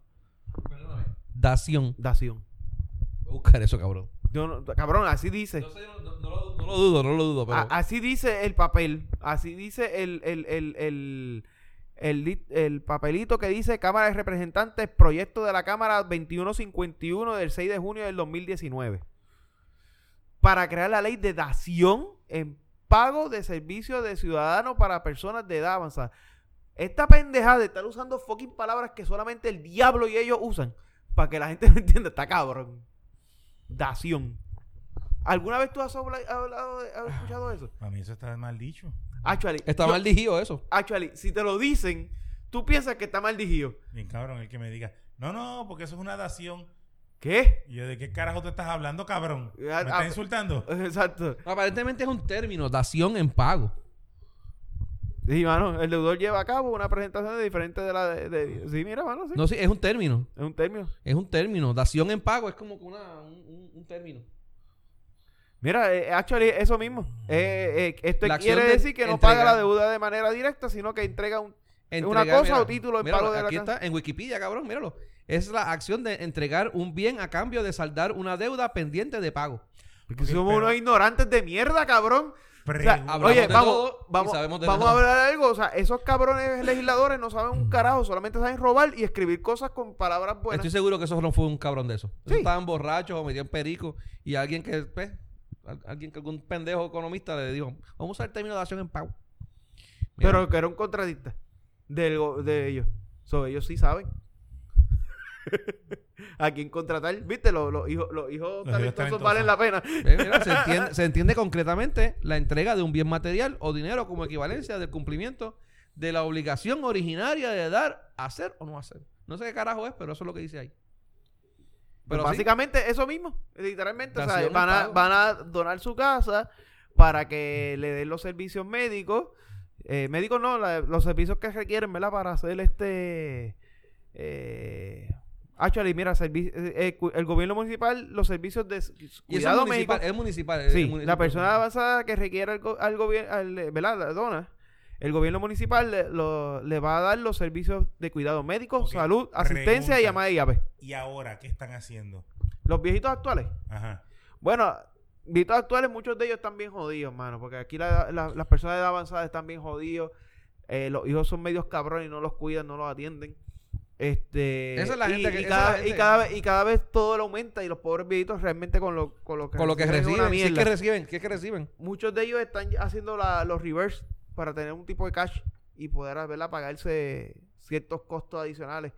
Dación. Dación. Voy a buscar eso, cabrón. Yo no- cabrón, así dice. No, sé, no, no- no lo, dudo, no lo dudo, pero... A- así dice el papel. Así dice el, el, el, el, el papelito que dice Cámara de Representantes, proyecto de la Cámara 2151 del 6 de junio del 2019. Para crear la ley de dación en pago de servicios de ciudadanos para personas de edad avanzada. Esta pendejada de estar usando fucking palabras que solamente el diablo y ellos usan para que la gente no entienda, está cabrón. Dación. ¿Alguna vez tú has, habla- hablado has escuchado eso? Para mí eso está mal dicho. Actually, Está yo- mal digido eso. actually, si te lo dicen, tú piensas que está mal digido. Bien cabrón el que me diga, no, no, porque eso es una dación. ¿Qué? Y ¿de qué carajo te estás hablando, cabrón? ¿Me Ah, estás ah, insultando? Exacto. Aparentemente es un término, dación en pago. Sí, mano, el deudor lleva a cabo una presentación de diferente de la de, de- Sí, mira, mano, sí. No, sí, es un término. Es un término. Es un término. Dación en pago es como que una, un, un- un término. Mira, eh, actually, eso mismo. Eh, eh, esto La quiere de decir que no entregar- paga la deuda de manera directa, sino que entrega un... Entregar, ¿Una cosa mira, o título en pago de la Aquí casa? está en Wikipedia, cabrón, míralo. Es la acción de entregar un bien a cambio de saldar una deuda pendiente de pago. Porque Ok, somos pero- unos ignorantes de mierda, cabrón. O sea, oye, vamos, vamos, vamos nada. a hablar de algo. O sea, esos cabrones legisladores no saben un carajo, solamente saben robar y escribir cosas con palabras buenas. Estoy seguro que eso no fue un cabrón de eso. Sí. estaban borrachos o metían perico y alguien que, pues, al- alguien que algún pendejo economista le dijo, vamos a usar el término de dación en pago. Mira, Pero que era un de ellos. So, ellos sí saben. a quién contratar. ¿Viste? Los, los hijos, los hijos talentosos talentosos. valen la pena. Mira, se, entiende, se entiende concretamente la entrega de un bien material o dinero como equivalencia del cumplimiento de la obligación originaria de dar, hacer o no hacer. No sé qué carajo es, pero eso es lo que dice ahí. Pero Pero sí, básicamente eso mismo. Literalmente. O sea, van a, pago. van a donar su casa para que le den los servicios médicos. Eh, médicos no, la- los servicios que requieren, ¿verdad? Para hacer este... Eh, actually, mira, eh, eh, el gobierno municipal, los servicios de y cuidado médico municipal, es municipal. es Sí, municipal. la persona avanzada que requiera al, al gobierno, ¿verdad? La dona. El gobierno municipal le, lo- le va a dar los servicios de cuidado médico, salud, asistencia y pregunta. llamada de llave. ¿Y ahora qué están haciendo? Los viejitos actuales. Ajá. Bueno, viejitos actuales, muchos de ellos están bien jodidos, mano. Porque aquí la- la- las personas de edad avanzada están bien jodidos. Eh, los hijos son medios cabrones y no los cuidan, no los atienden. Este, Esa es la y, gente que- y cada, la gente- y cada vez y cada vez todo lo aumenta y los pobres viejitos realmente con lo, con lo que Con lo que reciben. Es que reciben. ¿Qué es que reciben? Muchos de ellos están haciendo la- los reverse para tener un tipo de cash y poder ¿verdad? pagarse ciertos costos adicionales.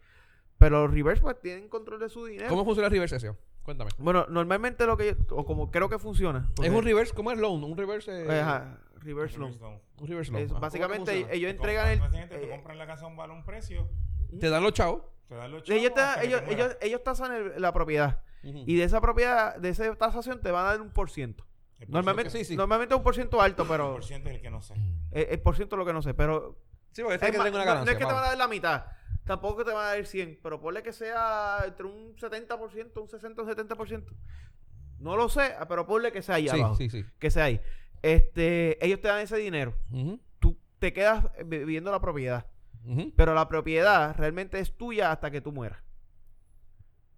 Pero los reverse pues tienen control de su dinero. ¿Cómo funciona el reverse session? Cuéntame. Bueno, normalmente lo que yo- o como creo que funciona. Es un reverse, ¿cómo es loan? Un reverse. eh, ajá, reverse loan. Un reverse loan. Es- Ajá. básicamente ¿Cómo que ellos entregan el básicamente te compran la casa a un valor, un precio, funciona? Te dan los chavos. te dan los chavos ellos, te- ellos, ellos, ellos tasan el- la propiedad y de esa propiedad, de esa tasación te van a dar un por ciento. Normalmente, sí, sí. normalmente es un por ciento alto, pero el por ciento es el que no sé. eh, el por ciento es lo que no sé, pero Sí, porque es que tengo una no- no, ganancia. es que te van a dar la mitad, tampoco que te van a dar el 100, pero ponle que sea entre un 70%, un 60 o un 70%. No lo sé, pero ponle que sea ahí Sí, abajo, sí, sí. que sea ahí. Este, ellos te dan ese dinero, Ujú, tú te quedas eh, viviendo la propiedad. Pero la propiedad realmente es tuya hasta que tú mueras.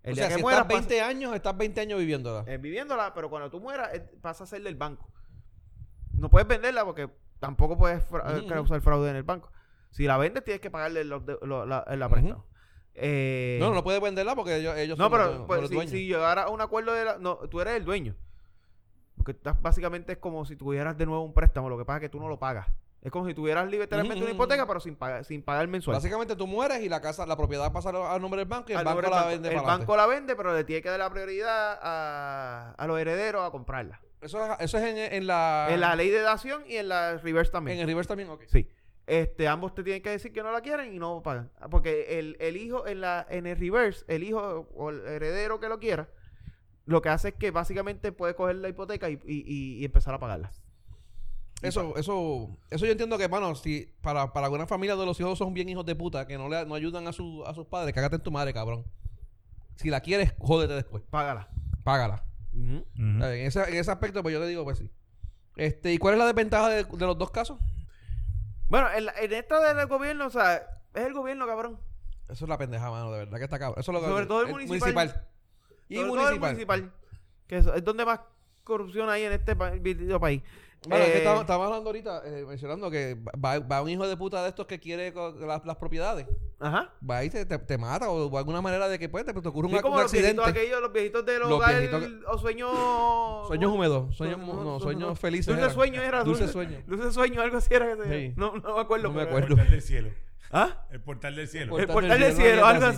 El O día sea, que si mueras, estás 20 años, estás 20 años viviéndola. eh, viviéndola, pero cuando tú mueras, eh, pasa a ser del banco. No puedes venderla porque tampoco puedes fra- eh, causar fraude en el banco. Si la vendes, tienes que pagarle los de- la. Eh, No, no puedes venderla porque ellos, ellos no, son los- pero pues, los si, dueños. si llegara a un acuerdo de la, no, tú eres el dueño. Porque estás, básicamente es como si tuvieras de nuevo un préstamo, lo que pasa es que tú no lo pagas. Es como si tuvieras literalmente una hipoteca, pero sin pagar, sin pagar mensual. Básicamente tú mueres y la casa, la propiedad pasa al nombre del banco y el Al banco la del vende El para banco la vende, pero le tiene que dar la prioridad a, a los herederos a comprarla. Eso es, eso es en, en la... En la ley de dación y en la reverse En también. el reverse también, ok. Sí. Este, ambos te tienen que decir que no la quieren y no pagan. Porque el, el hijo en la en el reverse, el hijo o el heredero que lo quiera, lo que hace es que básicamente puede coger la hipoteca y- y- y empezar a pagarla. Eso, eso, eso yo entiendo que, mano, si para, para alguna familia de los hijos son bien hijos de puta, que no le no ayudan a, su, a sus padres, cágate en tu madre, cabrón. Si la quieres, jódete después. Págala. Págala. En, ese, en ese aspecto, pues yo te digo, pues sí. Este, ¿Y cuál es la desventaja de, de los dos casos? Bueno, en, la- en esta del gobierno, o sea, es el gobierno, cabrón. Eso es la pendeja, mano, de verdad que está cabrón. Eso es lo que- Sobre todo el municipal. Y Sobre todo municipal. el municipal. Que es, es donde más corrupción hay en este pa- país. Bueno, es que Eh, estaba, estaba hablando ahorita, eh, mencionando que va, va un hijo de puta de estos que quiere las, las propiedades. Ajá. Va y te, te, te mata o, o alguna manera de que pues, te, te ocurre un, Sí, como un los viejitos accidente. aquellos, los viejitos del Los hogar viejitos o sueños... Sueños húmedos, sueños, No, no, no, sueños no. felices. Dulce eran. sueño era. Dulce sueño. Dulce sueño, algo así era que se Sí. no, no me acuerdo. No me pero- El acuerdo. portal del cielo. ¿Ah? El portal del cielo. Portal El portal del del cielo, cielo, algo mierda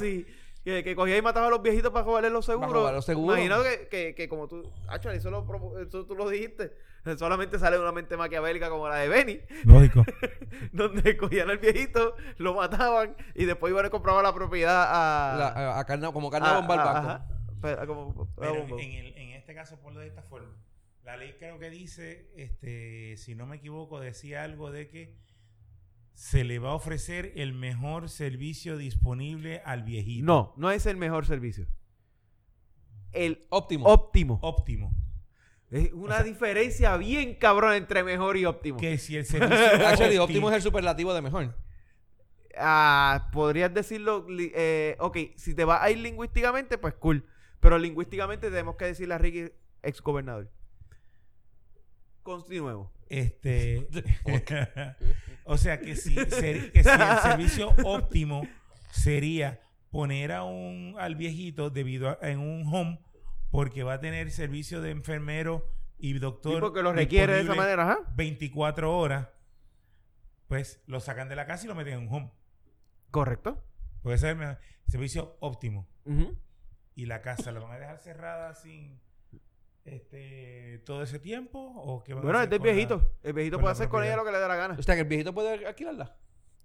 así. Que, que cogía y mataba a los viejitos para joderles los seguros. los seguros. Imagino que, que, que como tú... Hacho, eso, lo eso tú lo dijiste. Solamente sale de una mente maquiavélica como la de Benny. Lógico. donde cogían al viejito, lo mataban y después iban a comprar la propiedad a... La- a, a carne- como carne a- bomba al a- banco. ajá. Pero, como- a Pero en, el- en este caso, ponlo de esta forma. La ley creo que dice, este, si no me equivoco, decía algo de que se le va a ofrecer el mejor servicio disponible al viejito. No, no es el mejor servicio. El Óptimo. óptimo. Óptimo. Es una O sea- diferencia bien cabrón entre mejor y óptimo. Que si el servicio Actually, óptimo- óptimo es el superlativo de mejor. Ah, podrías decirlo, eh, ok, si te vas a ir lingüísticamente, pues cool. Pero lingüísticamente tenemos que decirle a Ricky, ex gobernador. Continuemos. Este, o sea que si, ser- que si el servicio óptimo sería poner a un al viejito debido a, en un home porque va a tener servicio de enfermero y doctor Sí, porque lo requiere de esa manera, ajá. 24 horas pues lo sacan de la casa y lo meten en un home Correcto. puede ser el servicio óptimo y la casa la van a dejar cerrada sin este todo ese tiempo o qué van a Bueno, hacer es del con la- viejito. El viejito con puede hacer con ella lo que le dé la gana. O sea, que el viejito puede alquilarla.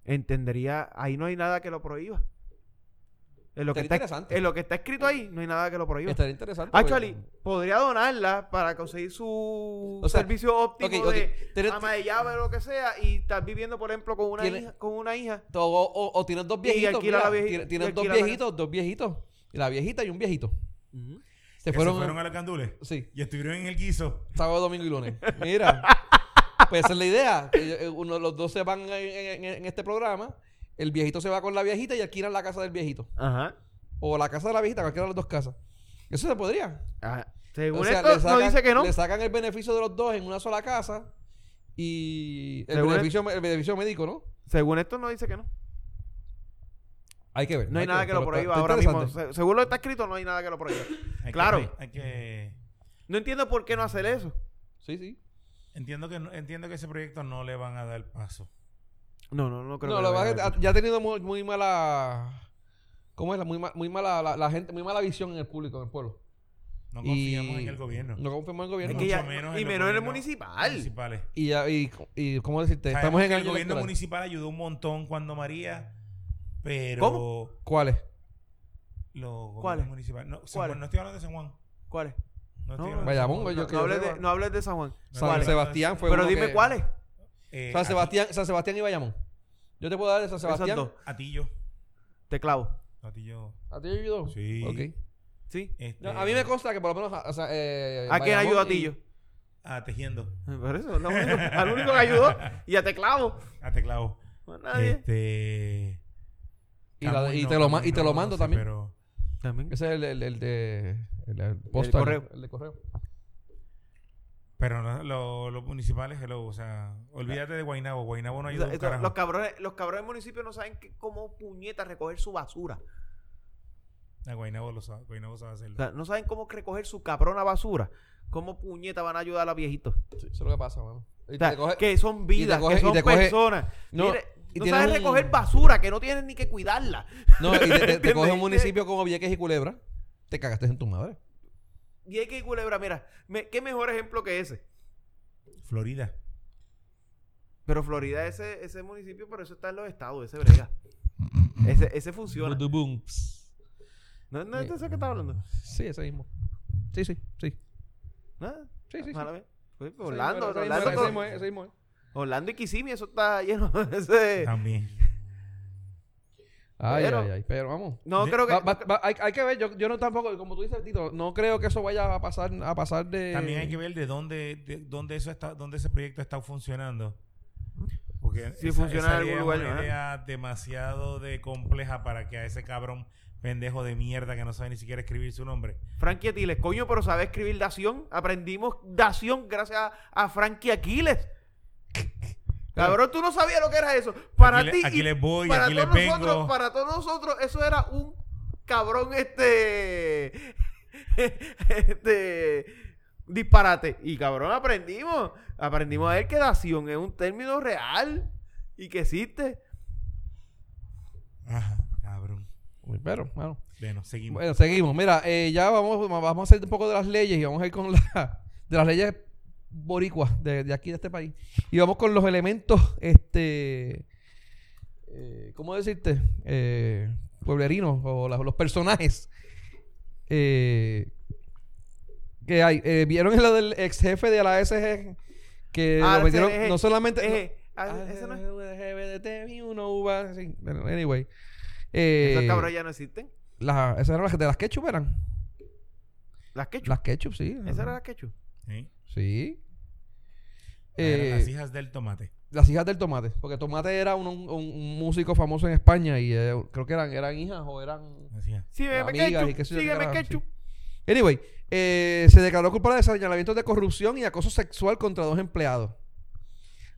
Entendería, ahí no hay nada que lo prohíba. En lo, que está, interesante. en lo que está escrito ahí, no hay nada que lo prohíba. Estaría interesante. Actually, porque- podría donarla para conseguir su O sea, servicio óptimo ok. de ama de llave o lo que sea y estás viviendo, por ejemplo, con una, hija, con una hija. O, o- o tienes dos Y viejitos. alquila mira, la vieji- tiene- y tienes dos viejitos, dos viejitos. Y la viejita y un viejito. Se que fueron, se fueron a la candule Sí, y estuvieron en el guiso sábado, domingo y lunes. Mira, pues esa es la idea. Eh, Uno, los dos se van en, en- en- en este programa. El viejito se va con la viejita y alquilan la casa del viejito. Ajá. O la casa de la viejita, cualquiera de las dos casas. Eso se podría. Ajá. Según O sea, esto, le no sacan- dice que no. Le sacan el beneficio de los dos en una sola casa. Y el Según beneficio, el beneficio médico, ¿no? Según esto, no dice que no. Hay que ver. No hay nada que lo prohíba está- ahora está mismo. Se- Según lo que está escrito, no hay nada que lo prohíba. Hay Claro. hay, hay que... No entiendo por qué no hacer eso. Sí, sí. Entiendo que, no- entiendo que ese proyecto no le van a dar paso. No, no, no creo No, que lo a ya ha tenido muy, muy mala. ¿Cómo es? la- Muy, ma- muy mala la, la gente, muy mala visión en el público, en el pueblo. No Y- confiamos en el gobierno. No confiamos en el Es gobierno. que ya- Mucho menos y en menos en el municipal. municipales. Y, ya- y, y, ¿cómo decirte? Estamos en el el gobierno municipal ayudó un montón cuando María, pero ¿Cómo? ¿Cuáles? los ¿Cuáles? municipales. No, San ¿Cuáles? Juan, no estoy hablando de San Juan. ¿Cuál es? No, estoy No, hablando de Bayamón, San Juan. yo No, que hables de, no hables de San Juan. San ¿Cuáles? Sebastián fue Pero uno dime que- cuáles. Eh, San Sebastián, San Sebastián y Bayamón. Yo te puedo dar de San Esas Sebastián. dos. Atillo. Te clavo. Atillo. ¿A ti te ayudó? Sí. Ok. ¿Sí? Este, No, a mí me consta que por lo menos. O sea, eh, ¿A quién Bayamón ayudó a y- ti yo? A Tejiendo. Por eso, lo único, al único que ayudó. Y a te clavo. A Teclado. Más nadie. Este. Y, la- Camuy y no, te lo, y te no mando sé, también. Pero También. Ese es el, el, el de. El, el postal, correo. El de correo. Pero no, lo- los municipales, hello, o sea, olvídate de Guainabo. Guainabo no O ayuda sea, un esto- carajo. los cabrones, los cabrones del municipio no saben que- cómo puñetas recoger su basura. A Guainabo lo sabe, Guaynabo sabe hacerlo. O sea, no saben cómo recoger su cabrona basura. ¿Cómo puñetas van a ayudar a los viejitos? Sí, eso es lo que pasa, mano. Y O sea, te coge- que son vidas, coge- que y son te coge- personas. No, Mire, y no un- recoger basura, que no tienen ni que cuidarla. No, y te, te- coge un municipio como Vieques y Culebra. Te cagaste en tu madre. Y hay que culebra, mira, me- qué mejor ejemplo que ese. Florida. Pero Florida, ese, ese municipio, pero eso está en los estados, ese brega. Ese, ese funciona. ¿No, no es de eso que estás hablando? Sí, ese mismo. Sí, sí, sí. ¿No? Sí, sí, sí. Orlando, Orlando, ese mismo es, ese mismo es. Orlando y Kissimmee, eso está lleno de ese... También. Ay, Pero- ay, ay. Pero vamos. No, creo que... Va- va- va- hay, hay que ver, yo, yo no tampoco, como tú dices, Tito, no creo que eso vaya a pasar, a pasar de... También hay que ver de dónde, de dónde eso está, dónde ese proyecto está funcionando. Porque Si esa- funciona esa en algún idea lugar, es una ¿no? idea demasiado de compleja para que a ese cabrón pendejo de mierda que no sabe ni siquiera escribir su nombre. Frankie Aquiles, coño, pero sabe escribir dación. Aprendimos dación gracias a, a Frankie Aquiles. Cabrón, tú no sabías lo que era eso. Para Aquí le- ti. aquí y les voy, para aquí les todos nosotros, vengo. Para todos nosotros, eso era un cabrón, este. este. Disparate. Y cabrón, aprendimos. Aprendimos a ver que dación es un término real y que existe. Ajá, cabrón. Pero, bueno. Bueno, seguimos. Bueno, seguimos. Mira, eh, ya vamos, vamos a hacer un poco de las leyes y vamos a ir con la, de las leyes boricuas de, de aquí, de este país. Y vamos con los elementos, este, eh, ¿cómo decirte? Eh, pueblerinos o la- los personajes eh, que hay. Eh, ¿Vieron lo del ex jefe de la SG? Que Ah, lo metieron, no solamente... Eh, anyway. Eh, Esos cabrones ya no existen. las, esas eran las de las ketchup eran. Las quechus. Las ketchup, sí. Esas eran las quechus. ¿Sí? Sí. Eran Eh, las hijas del tomate. las hijas del tomate. Porque Tomate era un, un- un músico famoso en España y eh, creo que eran, eran hijas o eran. Sígueme amigas y qué sé yo Sígueme ketchup. sí. Anyway, eh, se declaró culpable de señalamientos de corrupción y acoso sexual contra dos empleados.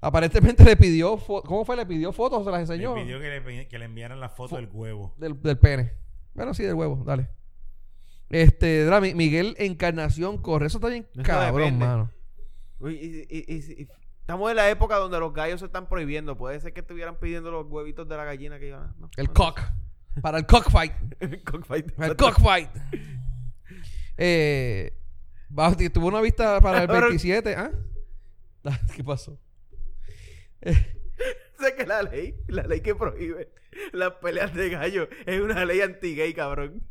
Aparentemente le pidió, ¿cómo fue? Le pidió fotos, se las enseñó. Le pidió que le, que le enviaran la foto Fo- del huevo. Del, del pene. Bueno, sí, del huevo, dale. Este, Miguel Encarnación corre. Eso está bien Eso cabrón, mano. Uy, y- y- y- estamos en la época donde los gallos se están prohibiendo. Puede ser que estuvieran pidiendo los huevitos de la gallina que iban. No, El no. cock. Para el cockfight. El cockfight. El cockfight. Eh, tuvo una vista para el Ahora- 27. ¿Ah? ¿Qué pasó? sé que la ley, la ley que prohíbe las peleas de gallo es una ley anti-gay, cabrón.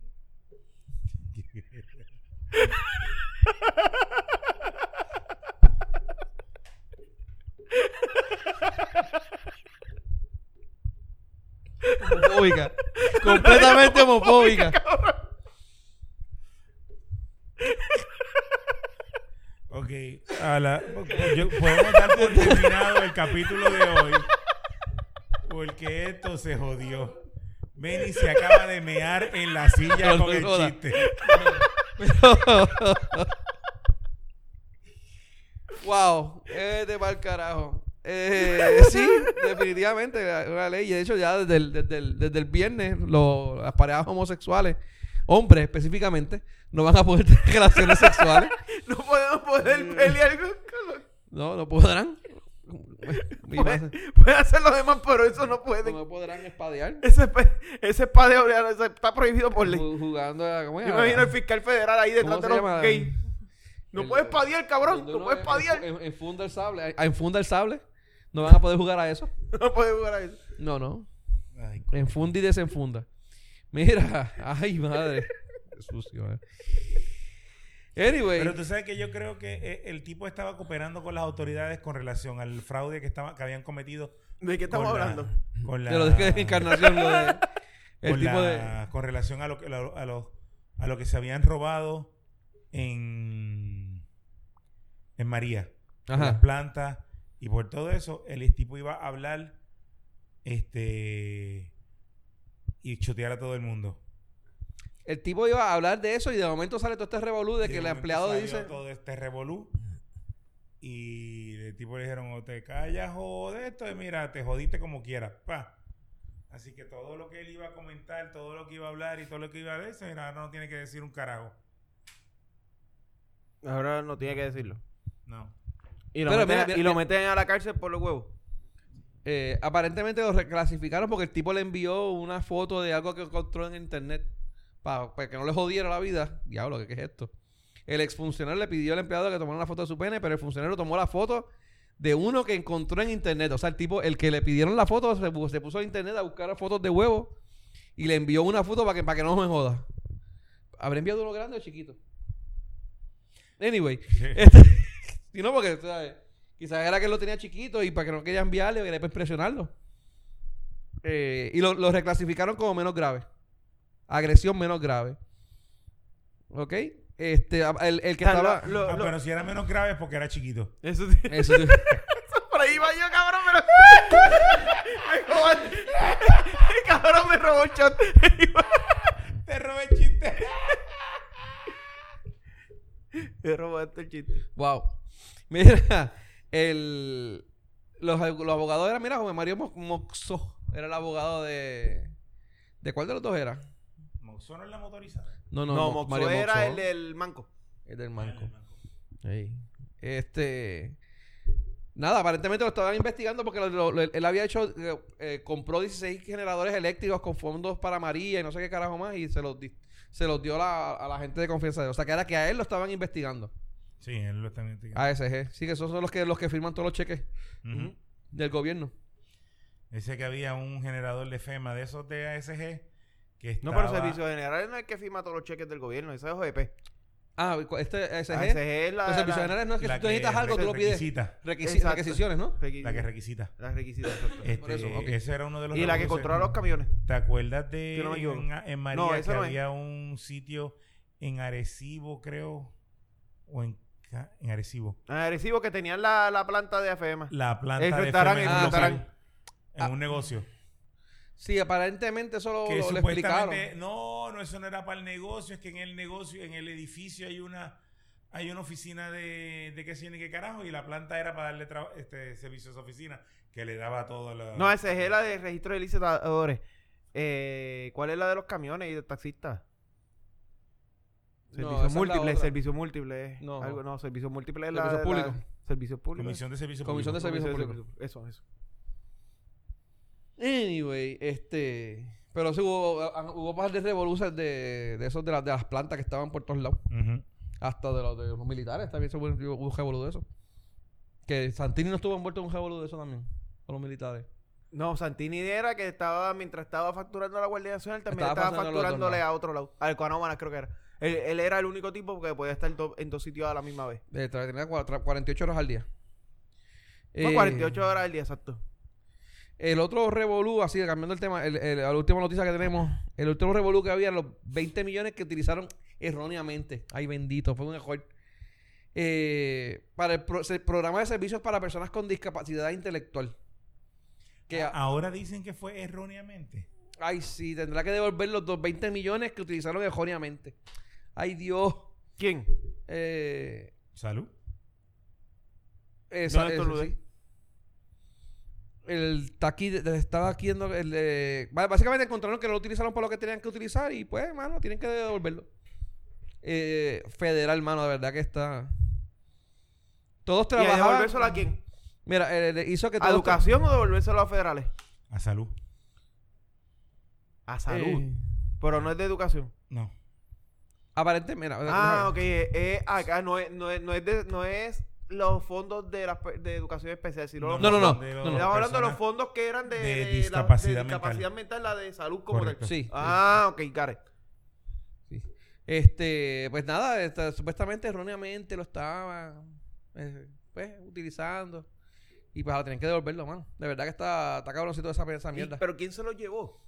Homofóbica. Completamente homofóbica. Ok, a la- yo- podemos dar por terminado el capítulo de hoy. Porque esto se jodió. Benny se acaba de mear en la silla No, con el joda. chiste. wow. Es de mal carajo. Eh, sí, definitivamente, la- una ley. Y de hecho, ya desde el, desde el, desde el viernes, lo- las parejas homosexuales, hombres específicamente, no van a poder tener relaciones sexuales. No podemos poder pelear con, con los- No, no podrán. Pueden hacer los demás, pero eso no pueden. no podrán espadear. Ese, ese espadeo está prohibido por ley. Ju- Jugando a. ¿cómo es? Yo me imagino el fiscal federal ahí detrás ¿Cómo de los llama? gays. No El- puedes padear, cabrón. No puedes en- padear. en- Enfunda el sable. a- Enfunda el sable. No van a poder jugar a eso. No puedes jugar a eso. No, no. Ay, Enfunda y desenfunda. Mira, ay madre. Qué sucio, eh. Anyway, Pero tú sabes que yo creo que eh, el tipo estaba cooperando con las autoridades con relación al fraude que estaba que habían cometido. ¿De qué estamos con la- hablando? Con la, de lo de encarnación, lo de. El con, tipo la- de. con relación a lo, que- a, lo, a lo- a lo que se habían robado en, en María. Las plantas y por todo eso, el tipo iba a hablar este y chotear a todo el mundo. El tipo iba a hablar de eso y de momento sale todo este revolú de Y que el empleado salió dice. todo este revolú y el tipo le dijeron o te callas o de esto y mira te jodiste como quieras pa así que todo lo que él iba a comentar todo lo que iba a hablar y todo lo que iba a decir mira, ahora no tiene que decir un carajo Ahora no tiene que decirlo. no Y lo, Pero meten, mira, mira, y lo mira. meten a la cárcel por los huevos. eh, aparentemente lo reclasificaron porque el tipo le envió una foto de algo que encontró en internet para que no le jodiera la vida. Diablo, ¿qué, qué es esto? El exfuncionario le pidió al empleado que tomara una foto de su pene, pero el funcionario tomó la foto de uno que encontró en internet. O sea, el tipo, el que le pidieron la foto, se, pu- se puso a internet a buscar fotos de huevo y le envió una foto para que, para que no me joda. ¿Habrá enviado uno grande o chiquito? Anyway, este, si no, porque ¿sabes? quizás era que lo tenía chiquito y para que no quería enviarle, quería para impresionarlo. Eh, y lo, lo reclasificaron como menos grave. Agresión menos grave. ¿Ok? Este, el, el que O sea, estaba. lo- Ah, lo- pero si era menos grave es porque era chiquito Eso, Eso sí. por ahí va yo, cabrón, pero. me robaste. cabrón, me robó el shot. te robé el chiste me robaste el chiste. Wow. Mira, el, los, los abogados eran, mira, José Mario Mo- Moxó. Era el abogado de. ¿De cuál de los dos era? Monzón no es la motorizada No, no, No, Mo- Moxo Mario era Moxó. el del manco. El del Ah, manco. el manco. Ey. Este. Nada, aparentemente lo estaban investigando porque lo- lo- lo- él había hecho. eh, eh, compró 16 generadores eléctricos con fondos para María y no sé qué carajo más y se los, di- se los dio la- a la gente de confianza de él. O sea, que era que a él lo estaban investigando. sí él lo está investigando ASG. Sí, que esos son los que, los que firman todos los cheques del gobierno. Ese que había un generador de FEMA de esos de ASG que No, pero Servicios Generales no es el que firma todos los cheques del gobierno. Ese es OEP. Ah, este. ASG es la. los servicios la- generales no es que si tú necesitas algo, tú lo pides. requisita. Requisi- Exacto. requisiciones, ¿no? La que requisita. La requisita, exacto. Este, Por eso, ok. Ese era uno de los y la que controla los camiones. ¿Te acuerdas de no en, en María No, que eso no es. había un sitio en Arecibo, creo? O en, en Arecibo. Agresivo que tenían la, la planta de AFEMA. La planta de restaurante, FEMA el en un local. En Ah. un negocio. Sí, aparentemente eso lo, que lo- lo explicaron. supuestamente no, no eso no era para el negocio, es que en el negocio, en el edificio hay una hay una oficina de, de qué sé ni qué carajo y la planta era para darle este servicios a oficina que le daba todo la No, esa es la de registro de licitadores. Eh, ¿Cuál es la de los camiones y de taxistas? No, Servicio esa la múltiple, servicio múltiple. No. Algo, no, servicio múltiple es la. Servicio público. La, servicio público. comisión de servicios Comisión de públicos. servicios Comisión de públicos. Eso, eso. Anyway, este. Pero sí hubo, hubo par de revoluciones de, de esos de, las de las plantas que estaban por todos lados. Hasta de los, de los militares también se hubo, hubo un revolú de eso. Que Santini no estuvo envuelto en un revolú de eso también. Con los militares. No, Santini era que estaba, mientras estaba facturando a la Guardia Nacional, también Estaba facturándole a otro lado. Al Cuanómanas creo que era. Él, él era el único tipo que podía estar do- en dos sitios a la misma vez. Eh, tenía cua- tra- 48 horas al día. No, Eh, 48 horas al día, exacto. El otro revolú, así cambiando el tema, el, el- la última noticia que tenemos, el último revolú que había, los 20 millones que utilizaron erróneamente. Ay, bendito, fue un error. Eh, para el, pro- programa de servicios para personas con discapacidad intelectual. Que, Ahora dicen que fue erróneamente. ay, sí, tendrá que devolver los dos 20 millones que utilizaron erróneamente. Ay, Dios. ¿Quién? Eh, Salud. esa- ¿Dónde ese, estornudé? sí. El está aquí, estaba aquí en el, básicamente encontraron que no lo utilizaron para lo que tenían que utilizar y pues, mano, tienen que devolverlo. Eh, federal, mano, de verdad que está. Todos ¿Y a trabajaban. devolvérselo a quién? Mira, eh, hizo que ¿A educación o devolvérselo a federales? A salud. A salud. Eh, Pero no es de educación. No. aparentemente, mira. Ah, ok. eh, acá no es, no es, no es, de- no es los fondos de, la, de educación especial, sino los No, no, no, de no, los no. Estamos hablando de los fondos que eran de, de de la- de discapacidad discapacidad mental. la de salud como tal. Sí. Ah, ok. Sí. Este, pues nada, supuestamente erróneamente lo estaba eh, pues, utilizando. Y pues ahora tienen que devolverlo, mano. De verdad que está, está cabroncito esa, esa mierda. ¿Pero quién se lo llevó?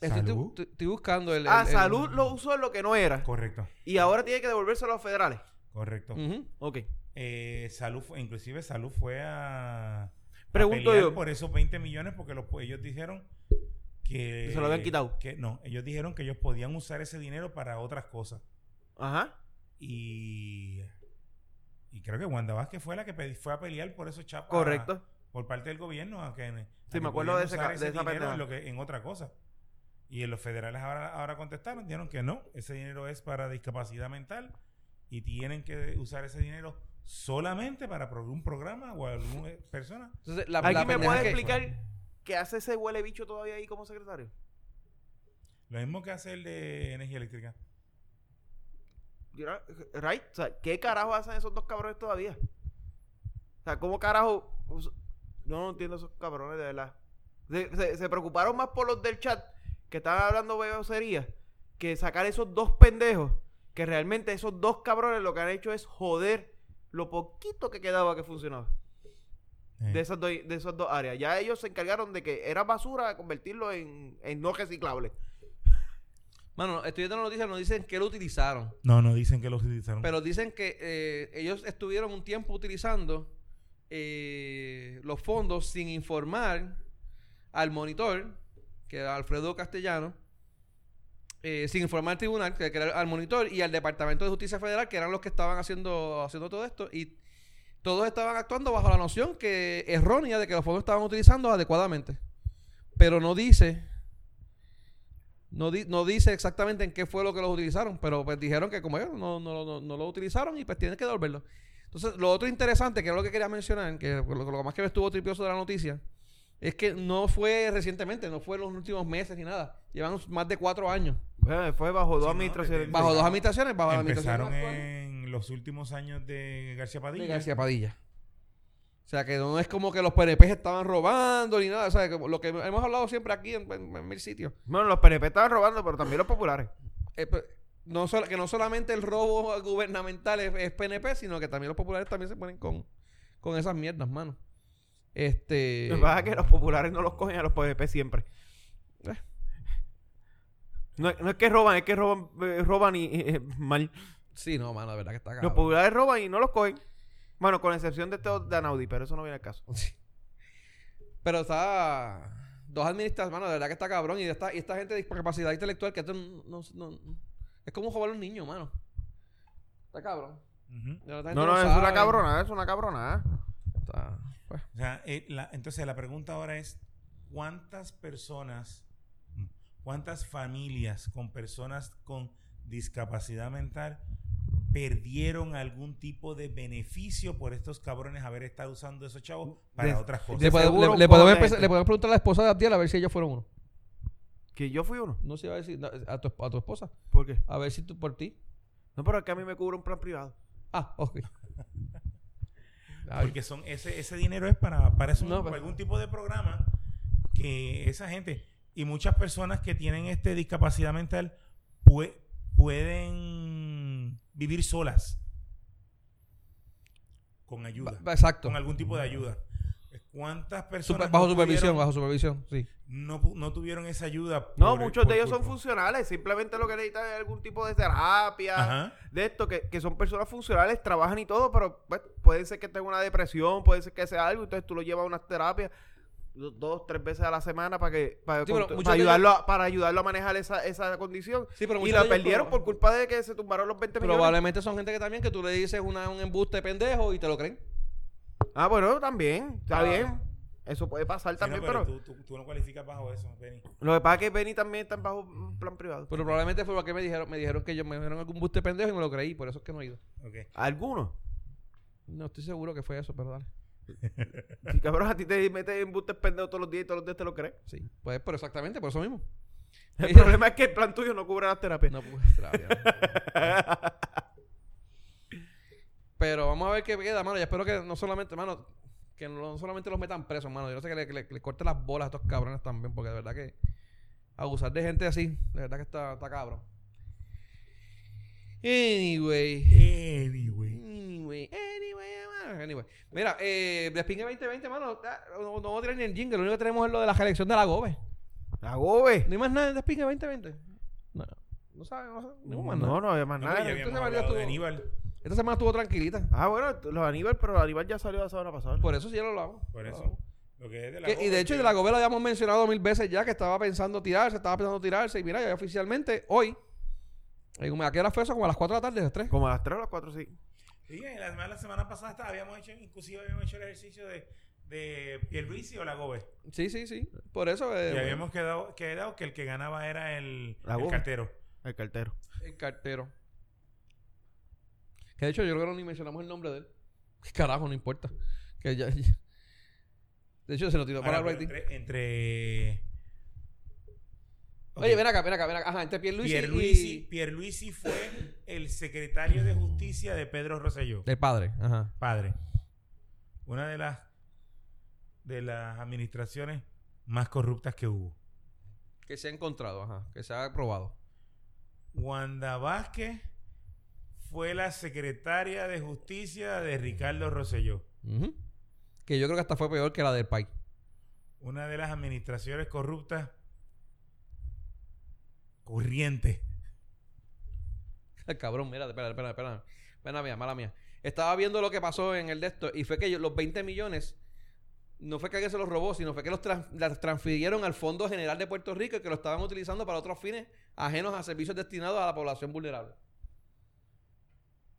Estoy, ¿Salud? estoy- estoy buscando el. Ah, el- el- salud lo usó en lo que no era. Correcto. Y ahora tiene que devolvérselo a los federales. Correcto. Ujú. Ok. Eh, salud fue, inclusive salud fue a, a Pregunto pelear yo. por esos 20 millones porque los, ellos dijeron que se lo habían quitado. que no ellos dijeron que ellos podían usar ese dinero para otras cosas Ajá. y y creo que Wanda Vázquez fue la que fue a pelear por esos chapas Correcto. por parte del gobierno a que, a Sí, que me acuerdo de ese usar esa dinero en, lo que, en otra cosa y los federales ahora, ahora contestaron dijeron que no ese dinero es para discapacidad mental y tienen que usar ese dinero solamente para un programa o alguna persona Entonces, la, ¿Alguien la me puede que- explicar qué hace ese huele bicho todavía ahí como secretario? lo mismo que hace el de energía eléctrica Right? O sea, ¿qué carajo hacen esos dos cabrones todavía? O sea, ¿cómo carajo? Yo no entiendo esos cabrones de verdad. Se, se- se preocuparon más por los del chat que estaban hablando beocería que sacar esos dos pendejos que realmente esos dos cabrones lo que han hecho es joder lo poquito que quedaba que funcionaba Eh, de esas dos, de esas dos áreas. Ya ellos se encargaron de que era basura convertirlo en, en no reciclable. Mano, estoy viendo la noticia, no dicen que lo utilizaron. no no dicen que lo utilizaron Pero dicen que eh, ellos estuvieron un tiempo utilizando eh, los fondos sin informar al monitor, que era Alfredo Castellano, eh, sin informar al tribunal, que, era al monitor, y al Departamento de Justicia Federal, que eran los que estaban haciendo, haciendo todo esto, y todos estaban actuando bajo la noción que errónea de que los fondos estaban utilizando adecuadamente. Pero no dice, no, di- no dice exactamente en qué fue lo que los utilizaron, pero pues dijeron que como ellos no, no, no, no lo utilizaron y pues tienen que devolverlo. Entonces, lo otro interesante, que es lo que quería mencionar, que lo, lo más que me estuvo tripioso de la noticia, es que no fue recientemente, no fue en los últimos meses ni nada. Llevan más de cuatro años. Bueno, fue bajo dos Sí, administraciones. Bajo dos administraciones, bajo la administración en los últimos años de García Padilla de García Padilla. O sea, que no es como que los PNP estaban robando ni nada. O sea, que lo que hemos hablado siempre aquí en, en- en mil sitios. Bueno, los PNP estaban robando, pero también los populares. Eh, pues, no que no solamente el robo gubernamental es, es PNP, sino que también los populares también se ponen con, con esas mierdas, mano. Este. Lo que pasa es que los populares no los cogen a los PNP siempre. Eh. No, no es que roban, es que roban, eh, roban y eh, mal. Sí, no, mano, de verdad que está Los cabrón. populares roban y no los cogen. Bueno, con excepción de este de Anaudi, pero eso no viene al caso. Sí. Pero está. Dos administraciones, mano, de verdad que está cabrón. Y esta, y esta gente de discapacidad intelectual que esto no, no- es como jugar a un niño, mano. Está cabrón. No, no, es una cabrona, es una cabrona. Está- pues, O sea, eh, la- entonces la pregunta ahora es, ¿cuántas personas, cuántas familias con personas con discapacidad mental perdieron algún tipo de beneficio por estos cabrones haber estado usando esos chavos para De- otras cosas? le, De podemos, seguro le- un le podemos poco de empezar- gente. le podemos preguntar a la esposa de Abdiel a ver si ellos fueron uno. Que yo fui uno. No se iba a decir no, a tu, a tu esposa. ¿Por qué? A ver si tú por ti. No, pero es que a mí me cubre un plan privado. Ah, ok. Ay, Porque son ese, ese dinero es para, para eso, No, para algún tipo de programa que esa gente y muchas personas que tienen este discapacidad mental pue- pueden vivir solas con ayuda, exacto. con algún tipo de ayuda. ¿Cuántas personas Super- bajo no supervisión, tuvieron- bajo supervisión, sí. no, pu- no tuvieron esa ayuda? No, por- muchos por de ellos son funcionales. Simplemente lo que necesitan es algún tipo de terapia. Ajá. De esto, que, que son personas funcionales, trabajan y todo, pero pues, puede ser que tenga una depresión, puede ser que sea algo, entonces tú lo llevas a unas terapias do- dos, tres veces a la semana para que para, Sí, con- para ayudarlo a, para ayudarlo a manejar esa, esa condición. Sí, pero y la perdieron por culpa de que se tumbaron los 20 millones. Probablemente son gente que también que tú le dices una, un embuste pendejo y te lo creen. Ah, bueno, también, está Ah. bien. Eso puede pasar Sí, no, también, pero pero, tú, tú- tú no cualificas bajo eso, Benny. lo que pasa es que Benny también está bajo un plan privado. Pero probablemente fue porque me dijeron, me dijeron que yo me dijeron algún buste pendejo y me lo creí, por eso es que no he ido. Ok. ¿Alguno? No estoy seguro que fue eso, pero dale. Si cabrón, a ti te metes en bustes pendejos todos los días y todos los días te lo crees. Sí, pues pero exactamente, por eso mismo. El problema es que el plan tuyo no cubre las terapias. No pues, rabia. Pero vamos a ver qué queda, mano. Yo espero que no solamente, mano, que no solamente los metan presos, mano. Yo no sé que le, le- le corten las bolas a estos cabrones también, porque de verdad que abusar de gente así, de verdad que está, está cabrón. Anyway. Anyway. Anyway, anyway, mano, anyway. Mira, eh, Despingue 2020, mano, ah, no, no vamos a tirar ni el jingle. Lo único que tenemos es lo de la reelección de la GOBE. La gobe. No hay más nada de Despingue 2020. No, no sabe, no. No, nada. No, no había más No, nada. ya habíamos hablado de Aníbal. Esta semana estuvo tranquilita. Ah, bueno, los Aníbal, pero Aníbal ya salió la semana pasada. Por eso sí ya lo hablamos. Por eso. hablamos. Lo que es de la Que- y de hecho, de la GOBE lo habíamos mencionado mil veces ya, que estaba pensando tirarse, estaba pensando tirarse. Y mira, ya oficialmente, hoy, como- ¿a qué hora fue eso? Como a las 4 de la tarde, a las 3. Como a las 3 o las 4, sí. Sí, la, semana- la semana pasada hasta habíamos hecho, inclusive habíamos hecho el ejercicio de, de Pierluisi o la Gobe. Sí, sí, sí. Por eso, eh, y bueno, habíamos quedado, quedado que el que ganaba era el, La el cartero. El cartero. el cartero. Que de hecho, yo creo que no ni mencionamos el nombre de él. ¿Qué carajo? No importa. Que ya, ya- De hecho, se lo tiró para el rating. entre, entre- Oye, ven acá, ven acá, ven acá. Ajá, entre Pierluisi, Pierluisi, y... Pierluisi fue el secretario de justicia de Pedro Rosselló, Del padre, ajá. padre. Una de las de las administraciones más corruptas que hubo. Que se ha encontrado, ajá. Que se ha aprobado. Wanda Vázquez fue la secretaria de justicia de Ricardo Rosselló. Que yo creo que hasta fue peor que la del país. Una de las administraciones corruptas corrientes. Cabrón, mira, espera, espera, espera. Pena mía, mala mía. Estaba viendo lo que pasó en el de esto y fue que yo- los 20 millones no fue que alguien se los robó, sino fue que los trans- las transfirieron al Fondo General de Puerto Rico y que lo estaban utilizando para otros fines ajenos a servicios destinados a la población vulnerable.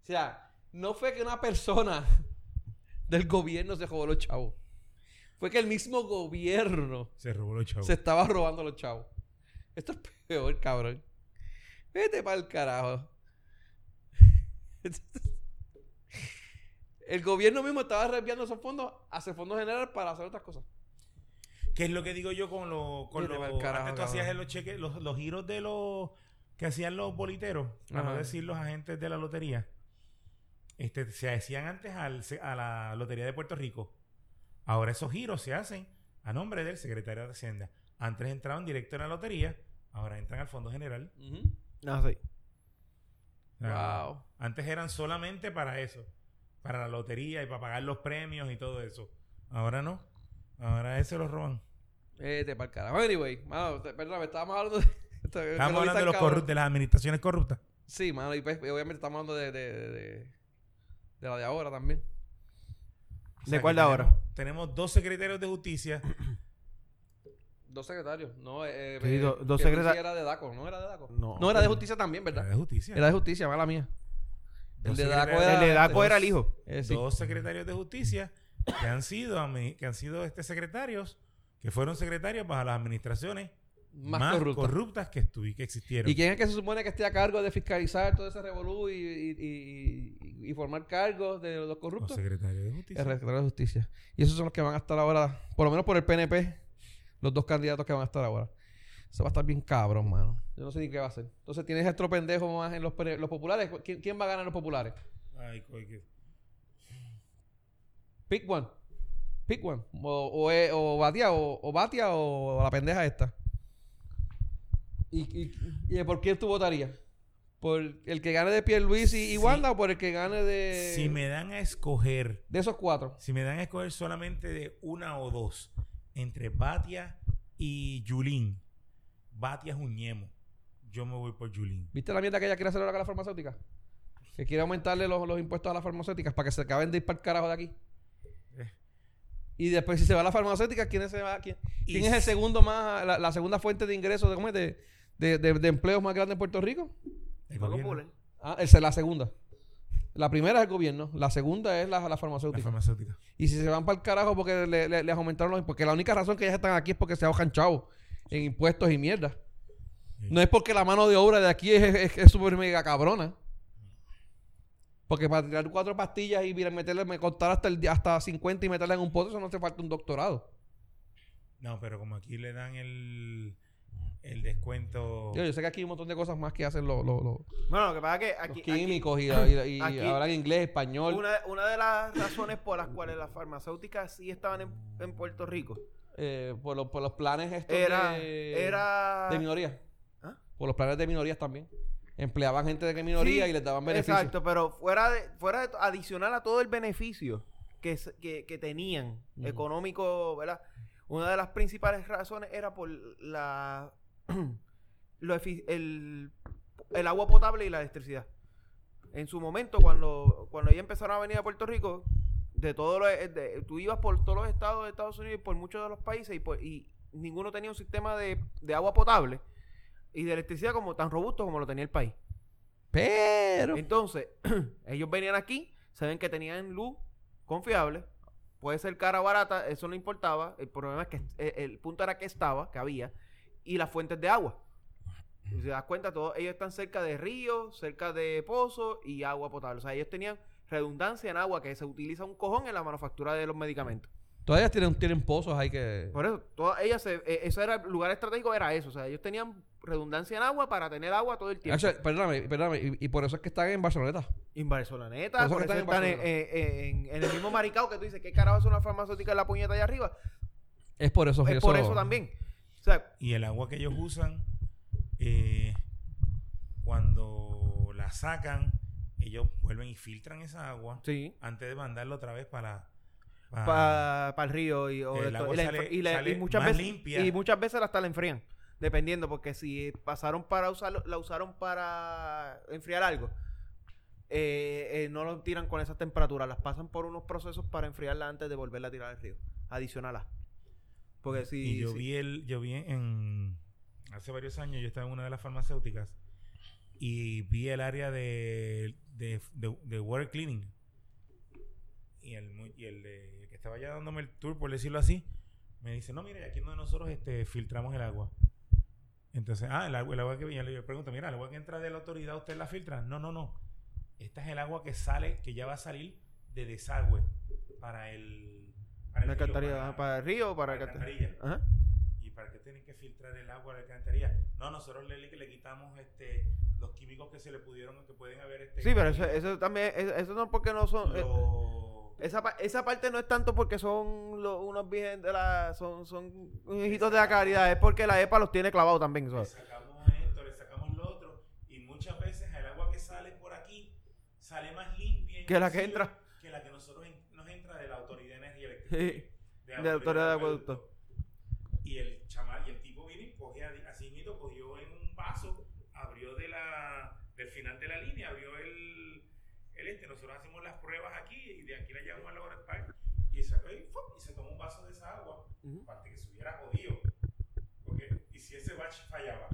O sea, no fue que una persona del gobierno se robó los chavos. Fue que el mismo gobierno Se robó los chavos. se estaba robando los chavos. Esto es peor, cabrón. Vete para el carajo. El gobierno mismo estaba reenviando esos fondos hacia Fondo General para hacer otras cosas. ¿Qué es lo que digo yo con los... Con los carajo, antes tú hacías cabrón. los cheques, los, los giros de los... Que hacían los boliteros, para no decir los agentes de la lotería. Este, se hacían antes al- a la Lotería de Puerto Rico. Ahora esos giros se hacen a nombre del secretario de Hacienda. Antes entraban directo en la lotería, ahora entran al Fondo General. Ah, sí. O sea, Wow. Antes eran solamente para eso, para la lotería y para pagar los premios y todo eso. Ahora no. Ahora ese lo roban. Vete para el carajo. Anyway, mano, te- perdóname, estábamos hablando de. vi hablando de, los de las administraciones corruptas. Sí, mano, y pues, obviamente estamos hablando de, de, de, de- la de ahora también. O ¿De sea, cuál de tenemos- ahora? Tenemos dos secretarios de justicia. Dos secretarios. No, eh, Sí, eh, do- dos Pierluisi secreta- era de DACO, ¿no era de DACO? No. No, era de justicia también, Era ¿verdad? de justicia. Era de justicia, mala mía. El de secretarios- DACO era. El de Daco era el hijo. eh, sí. Dos secretarios de justicia que han sido que han sido este secretarios que fueron secretarios para las administraciones Más, más, corrupto. corruptas que, estuvi- que existieron. ¿Y quién es que se supone que esté a cargo de fiscalizar todo ese revolú y, y, y- y- y formar cargos de los corruptos? secretarios de justicia. El secretario de Justicia. Y esos son los que van a estar ahora, por lo menos por el PNP, los dos candidatos que van a estar ahora. Eso va a estar bien cabrón, mano. Yo no sé ni qué va a hacer. Entonces tienes a otro pendejo más en los, los populares. ¿Quién, quién va a ganar en los populares? Ay, que- Pick one. Pick one. O, o, o Batia, o, o Batia, o la pendeja esta. ¿Y, y, y por quién tú votarías? ¿Por el que gane de Pierluisi y Sí. Wanda o por el que gane de, Si me dan a escoger, de esos cuatro? si me dan a escoger solamente de una o dos, entre Batia y Yulín, Batia es un ñemo. Yo me voy por Yulín. ¿Viste la mierda que ella quiere hacer ahora con la farmacéutica? Que quiere aumentarle los, los impuestos a las farmacéuticas para que se acaben de ir para el carajo de aquí. Eh. Y después, si se va a la farmacéutica, ¿quién es, el segundo más, la, la segunda fuente de ingresos de, ¿cómo es? de, de, de- de empleos más grande en Puerto Rico? El gobierno. Ah, esa es la segunda. La primera es el gobierno, la segunda es la, la La farmacéutica. farmacéutica. Y si se van para el carajo porque le, le- les aumentaron los porque la única razón que ellas están aquí es porque se ahogan chavos en impuestos y mierda. Sí. No es porque la mano de obra de aquí es, es, es súper mega cabrona. Porque para tirar cuatro pastillas y mira, meterle, me contar hasta el, hasta 50 y meterla en un pozo, eso no hace falta un doctorado. No, pero como aquí le dan el, el descuento. Yo, yo sé que aquí hay un montón de cosas más que hacen los, los- los- Bueno, lo que pasa es que los aquí, aquí- químicos y, y- hablan inglés, español. una, una de las razones por las cuales las farmacéuticas sí estaban en, en Puerto Rico eh, por, los, por los planes estos era, de, era de minoría. ¿Ah? Por los planes de minorías también. Empleaban gente de minoría Sí, y les daban beneficios. Exacto, pero fuera de, fuera de adicional a todo el beneficio que, que, que tenían económico, ¿verdad? Una de las principales razones era por la lo el, el agua potable y la electricidad. En su momento, cuando, cuando ellos empezaron a venir a Puerto Rico, de todo lo, de- tú ibas por todos los estados de Estados Unidos y por muchos de los países y, por- y ninguno tenía un sistema de, de agua potable y de electricidad como tan robusto como lo tenía el país. Pero. Entonces, ellos venían aquí, saben que tenían luz confiable, puede ser cara o barata, eso no importaba. El problema es que eh, el punto era que estaba, que había, y las fuentes de agua. Si te das cuenta, todos ellos están cerca de ríos, cerca de pozos y agua potable. O sea, ellos tenían redundancia en agua que se utiliza un cojón en la manufactura de los medicamentos. Todavía tienen, tienen pozos ahí que. Por eso, todas ellas, se, eh, eso era el lugar estratégico, era eso. O sea, ellos tenían redundancia en agua para tener agua todo el tiempo. Actually, perdóname, perdóname. Y, y por eso es que están en Barceloneta. En Barceloneta, Por eso por que eso están en están en, Barcelona. en- en el mismo maricao que tú dices, ¿qué carajo es una farmacéutica en la puñeta allá arriba? Es por eso. es por eso también. O sea, Y el agua que ellos usan, eh, cuando la sacan, ellos vuelven y filtran esa agua sí. antes de mandarla otra vez para. para- Para el río y, o El de to- agua y la sale- y la- y sale muchas veces limpia. y muchas veces hasta la enfrían dependiendo porque si pasaron para usarlo la usaron para enfriar algo eh, eh, no lo tiran con esas temperaturas las pasan por unos procesos para enfriarla antes de volverla a tirar al río adicional porque si y yo si- vi el, yo vi en hace varios años, yo estaba en una de las farmacéuticas y vi el área de, de, de, de water cleaning. Y el, y el, de- el que estaba ya dándome el tour, por decirlo así, me dice, no, mire, aquí es donde nosotros este, filtramos el agua. Entonces, ah, el agua, el agua que yo le pregunto, mira, el agua que entra de la autoridad, ¿usted la filtra? No, no, no. Esta es el agua que sale, que ya va a salir de desagüe para el... Para la río, alcantarilla para, el río para, para la la alcantarilla. Ajá. ¿Y para qué tienen que filtrar el agua de la alcantarilla? No, nosotros le, le quitamos este, los químicos que se le pudieron, que pueden haber... Este, Sí, pero eso, eso también, eso, no porque no son... eh, lo- esa, pa- esa parte no es tanto porque son lo- unos virgen de la... Son, son hijitos de la caridad, es porque la EPA los tiene clavados también. le ¿sabes? sacamos esto, le sacamos lo otro, y muchas veces el agua que sale por aquí sale más limpia Que la que entra. que la que nosotros en- nos entra de la Autoridad de Energía Eléctrica. Sí, de la Autoridad de Acueducto. Y el chamal, y el tipo vino y cogió así mismo, cogió en un vaso, abrió de la, del final de la línea, abrió el, el este, nosotros hacemos las pruebas aquí y de aquí la llevamos al laboratorio y sacó y, ¡fum! y se tomó un vaso de Ujú. aparte que se hubiera jodido. Porque, y si ese batch fallaba,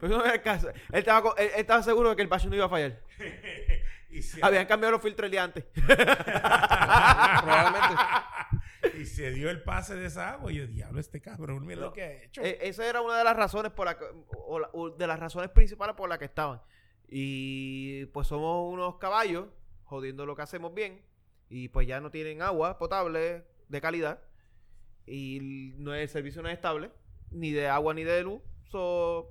Pero no era el caso. Él estaba, co- él, él estaba seguro de que el bache no iba a fallar. y si Habían cambiado los filtros el día antes. Probablemente. y se dio el pase de esa agua y yo, diablo, este cabrón, mira No. lo que ha hecho. Eh, esa era una de las razones por la que, o la- o de las razones principales por las que estaban. Y pues somos unos caballos jodiendo lo que hacemos bien y pues ya no tienen agua potable de calidad y no el servicio no es estable ni de agua ni de luz. So,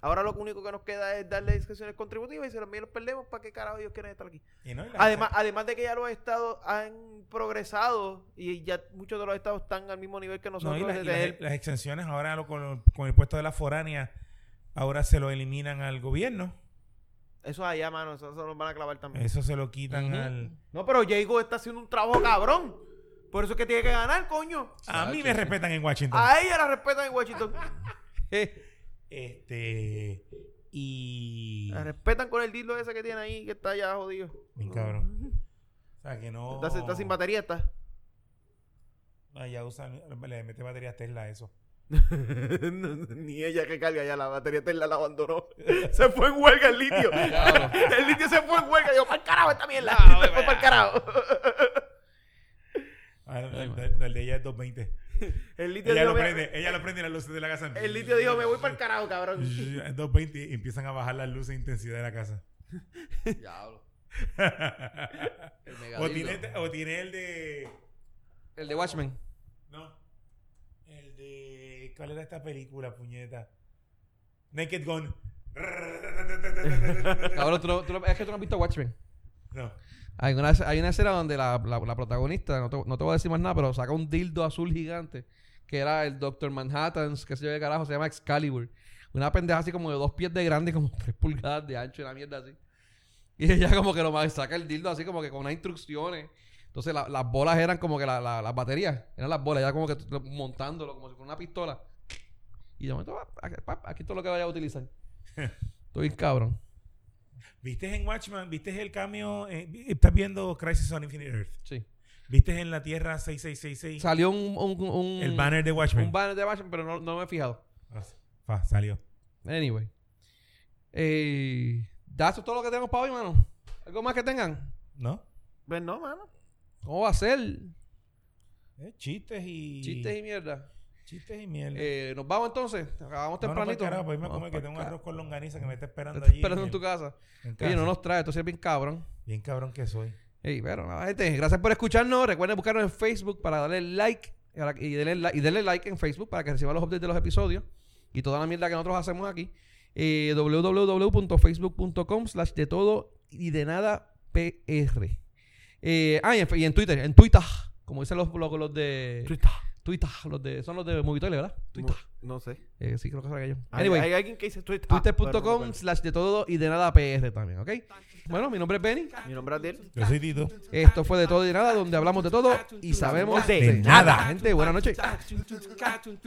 ahora lo único que nos queda es darle discusiones contributivas y si también los perdemos para qué carajo ellos quieren estar aquí. Y no, y la- Además, además de que ya los estados han progresado y ya muchos de los estados están al mismo nivel que No, nosotros y la- de y las, las exenciones ahora lo- con, con el puesto de la foránea, ahora se lo eliminan al gobierno. Eso allá, mano, eso, eso nos van a clavar también. Eso se lo quitan al... No, pero Jago está haciendo un trabajo cabrón. Por eso es que tiene que ganar, coño. A mí me respetan en Washington. A ella la respetan en Washington. Este... Y... La respetan con el dildo ese que tiene ahí, que está allá jodido. Bien cabrón. O sea, que no... Está, está sin batería, está. Ah, ya usan... Le mete baterías Tesla a eso. No, Ni ella que carga ya la batería Tesla la abandonó. Se fue en huelga el litio. El litio se fue en huelga. Yo, para el carajo esta mierda. Se fue para el carajo. Ah, el, el- el de ella es 220. El litio, Ella dijo, lo prende, ella lo prende y las luces de la casa. el litio dijo, me voy para el carajo, cabrón. En 220 y empiezan a bajar las luces de intensidad de la casa. Diablo. O, tiene, o tiene el de. El de Watchmen. No. El de. ¿Cuál era esta película, puñeta? Naked Gun. Cabrón, tú no- tú no- es que tú no has visto Watchmen. No. Hay una, hay una escena donde la, la- la protagonista, no te, no te voy a decir más nada, pero saca un dildo azul gigante, que era el Doctor Manhattan, que se yo de carajo, se llama Excalibur. Una pendeja así como de dos pies de grande, como tres pulgadas de ancho, y una mierda así. Y ella como que lo saca el dildo así como que con unas instrucciones. Entonces la- las bolas eran como que la- la- las baterías, eran las bolas, ella como que montándolo como si fuera una pistola. Y de momento, aquí, todo lo que vaya a utilizar. Estoy bien cabrón. ¿Viste en Watchman? ¿Viste el cambio? eh, ¿Estás viendo Crisis on Infinite Earth? Sí. ¿Viste en la Tierra 6666? Salió un, un, un- el banner de Watchmen. un banner de Watchmen, pero no, no me he fijado. Ah, fa, salió. Anyway. Eh, ¿da eso es todo lo que tenemos para hoy, mano? ¿Algo más que tengan? ¿No? Pues no, mano. ¿Cómo va a ser? Eh, chistes y. Chistes y mierda. Chistes y mierda. Eh, ¿Nos vamos entonces? Acabamos tempranito. carajo, pues irme a comer que tengo un arroz con longaniza que me está esperando allí. esperando en tu casa. Oye, no nos trae, esto es bien cabrón. Bien cabrón que soy. Ey, pero nada, gente, gracias por escucharnos. Recuerden buscarnos en Facebook para darle like y darle, like- y darle like en Facebook para que reciban los updates de los episodios y toda la mierda que nosotros hacemos aquí. Eh, www.facebook.com slash de todo y de nada PR. Eh, ah, y en, y en Twitter, en Twitter, como dicen los, los, los de Twitter, los de, son los de Movitoile, ¿verdad? Twitter. No sé. Eh, sí, creo que son aquellos. Hay, Anyway, hay alguien que dice Twitter. Ah, no twitter.com slash de todo y de nada PR también, ¿ok? Bueno, mi nombre es Benny. Mi nombre es Adiel. Yo soy Tito. Esto fue de todo y de nada, donde hablamos de todo y sabemos De de nada. nada. Gente, buenas noches.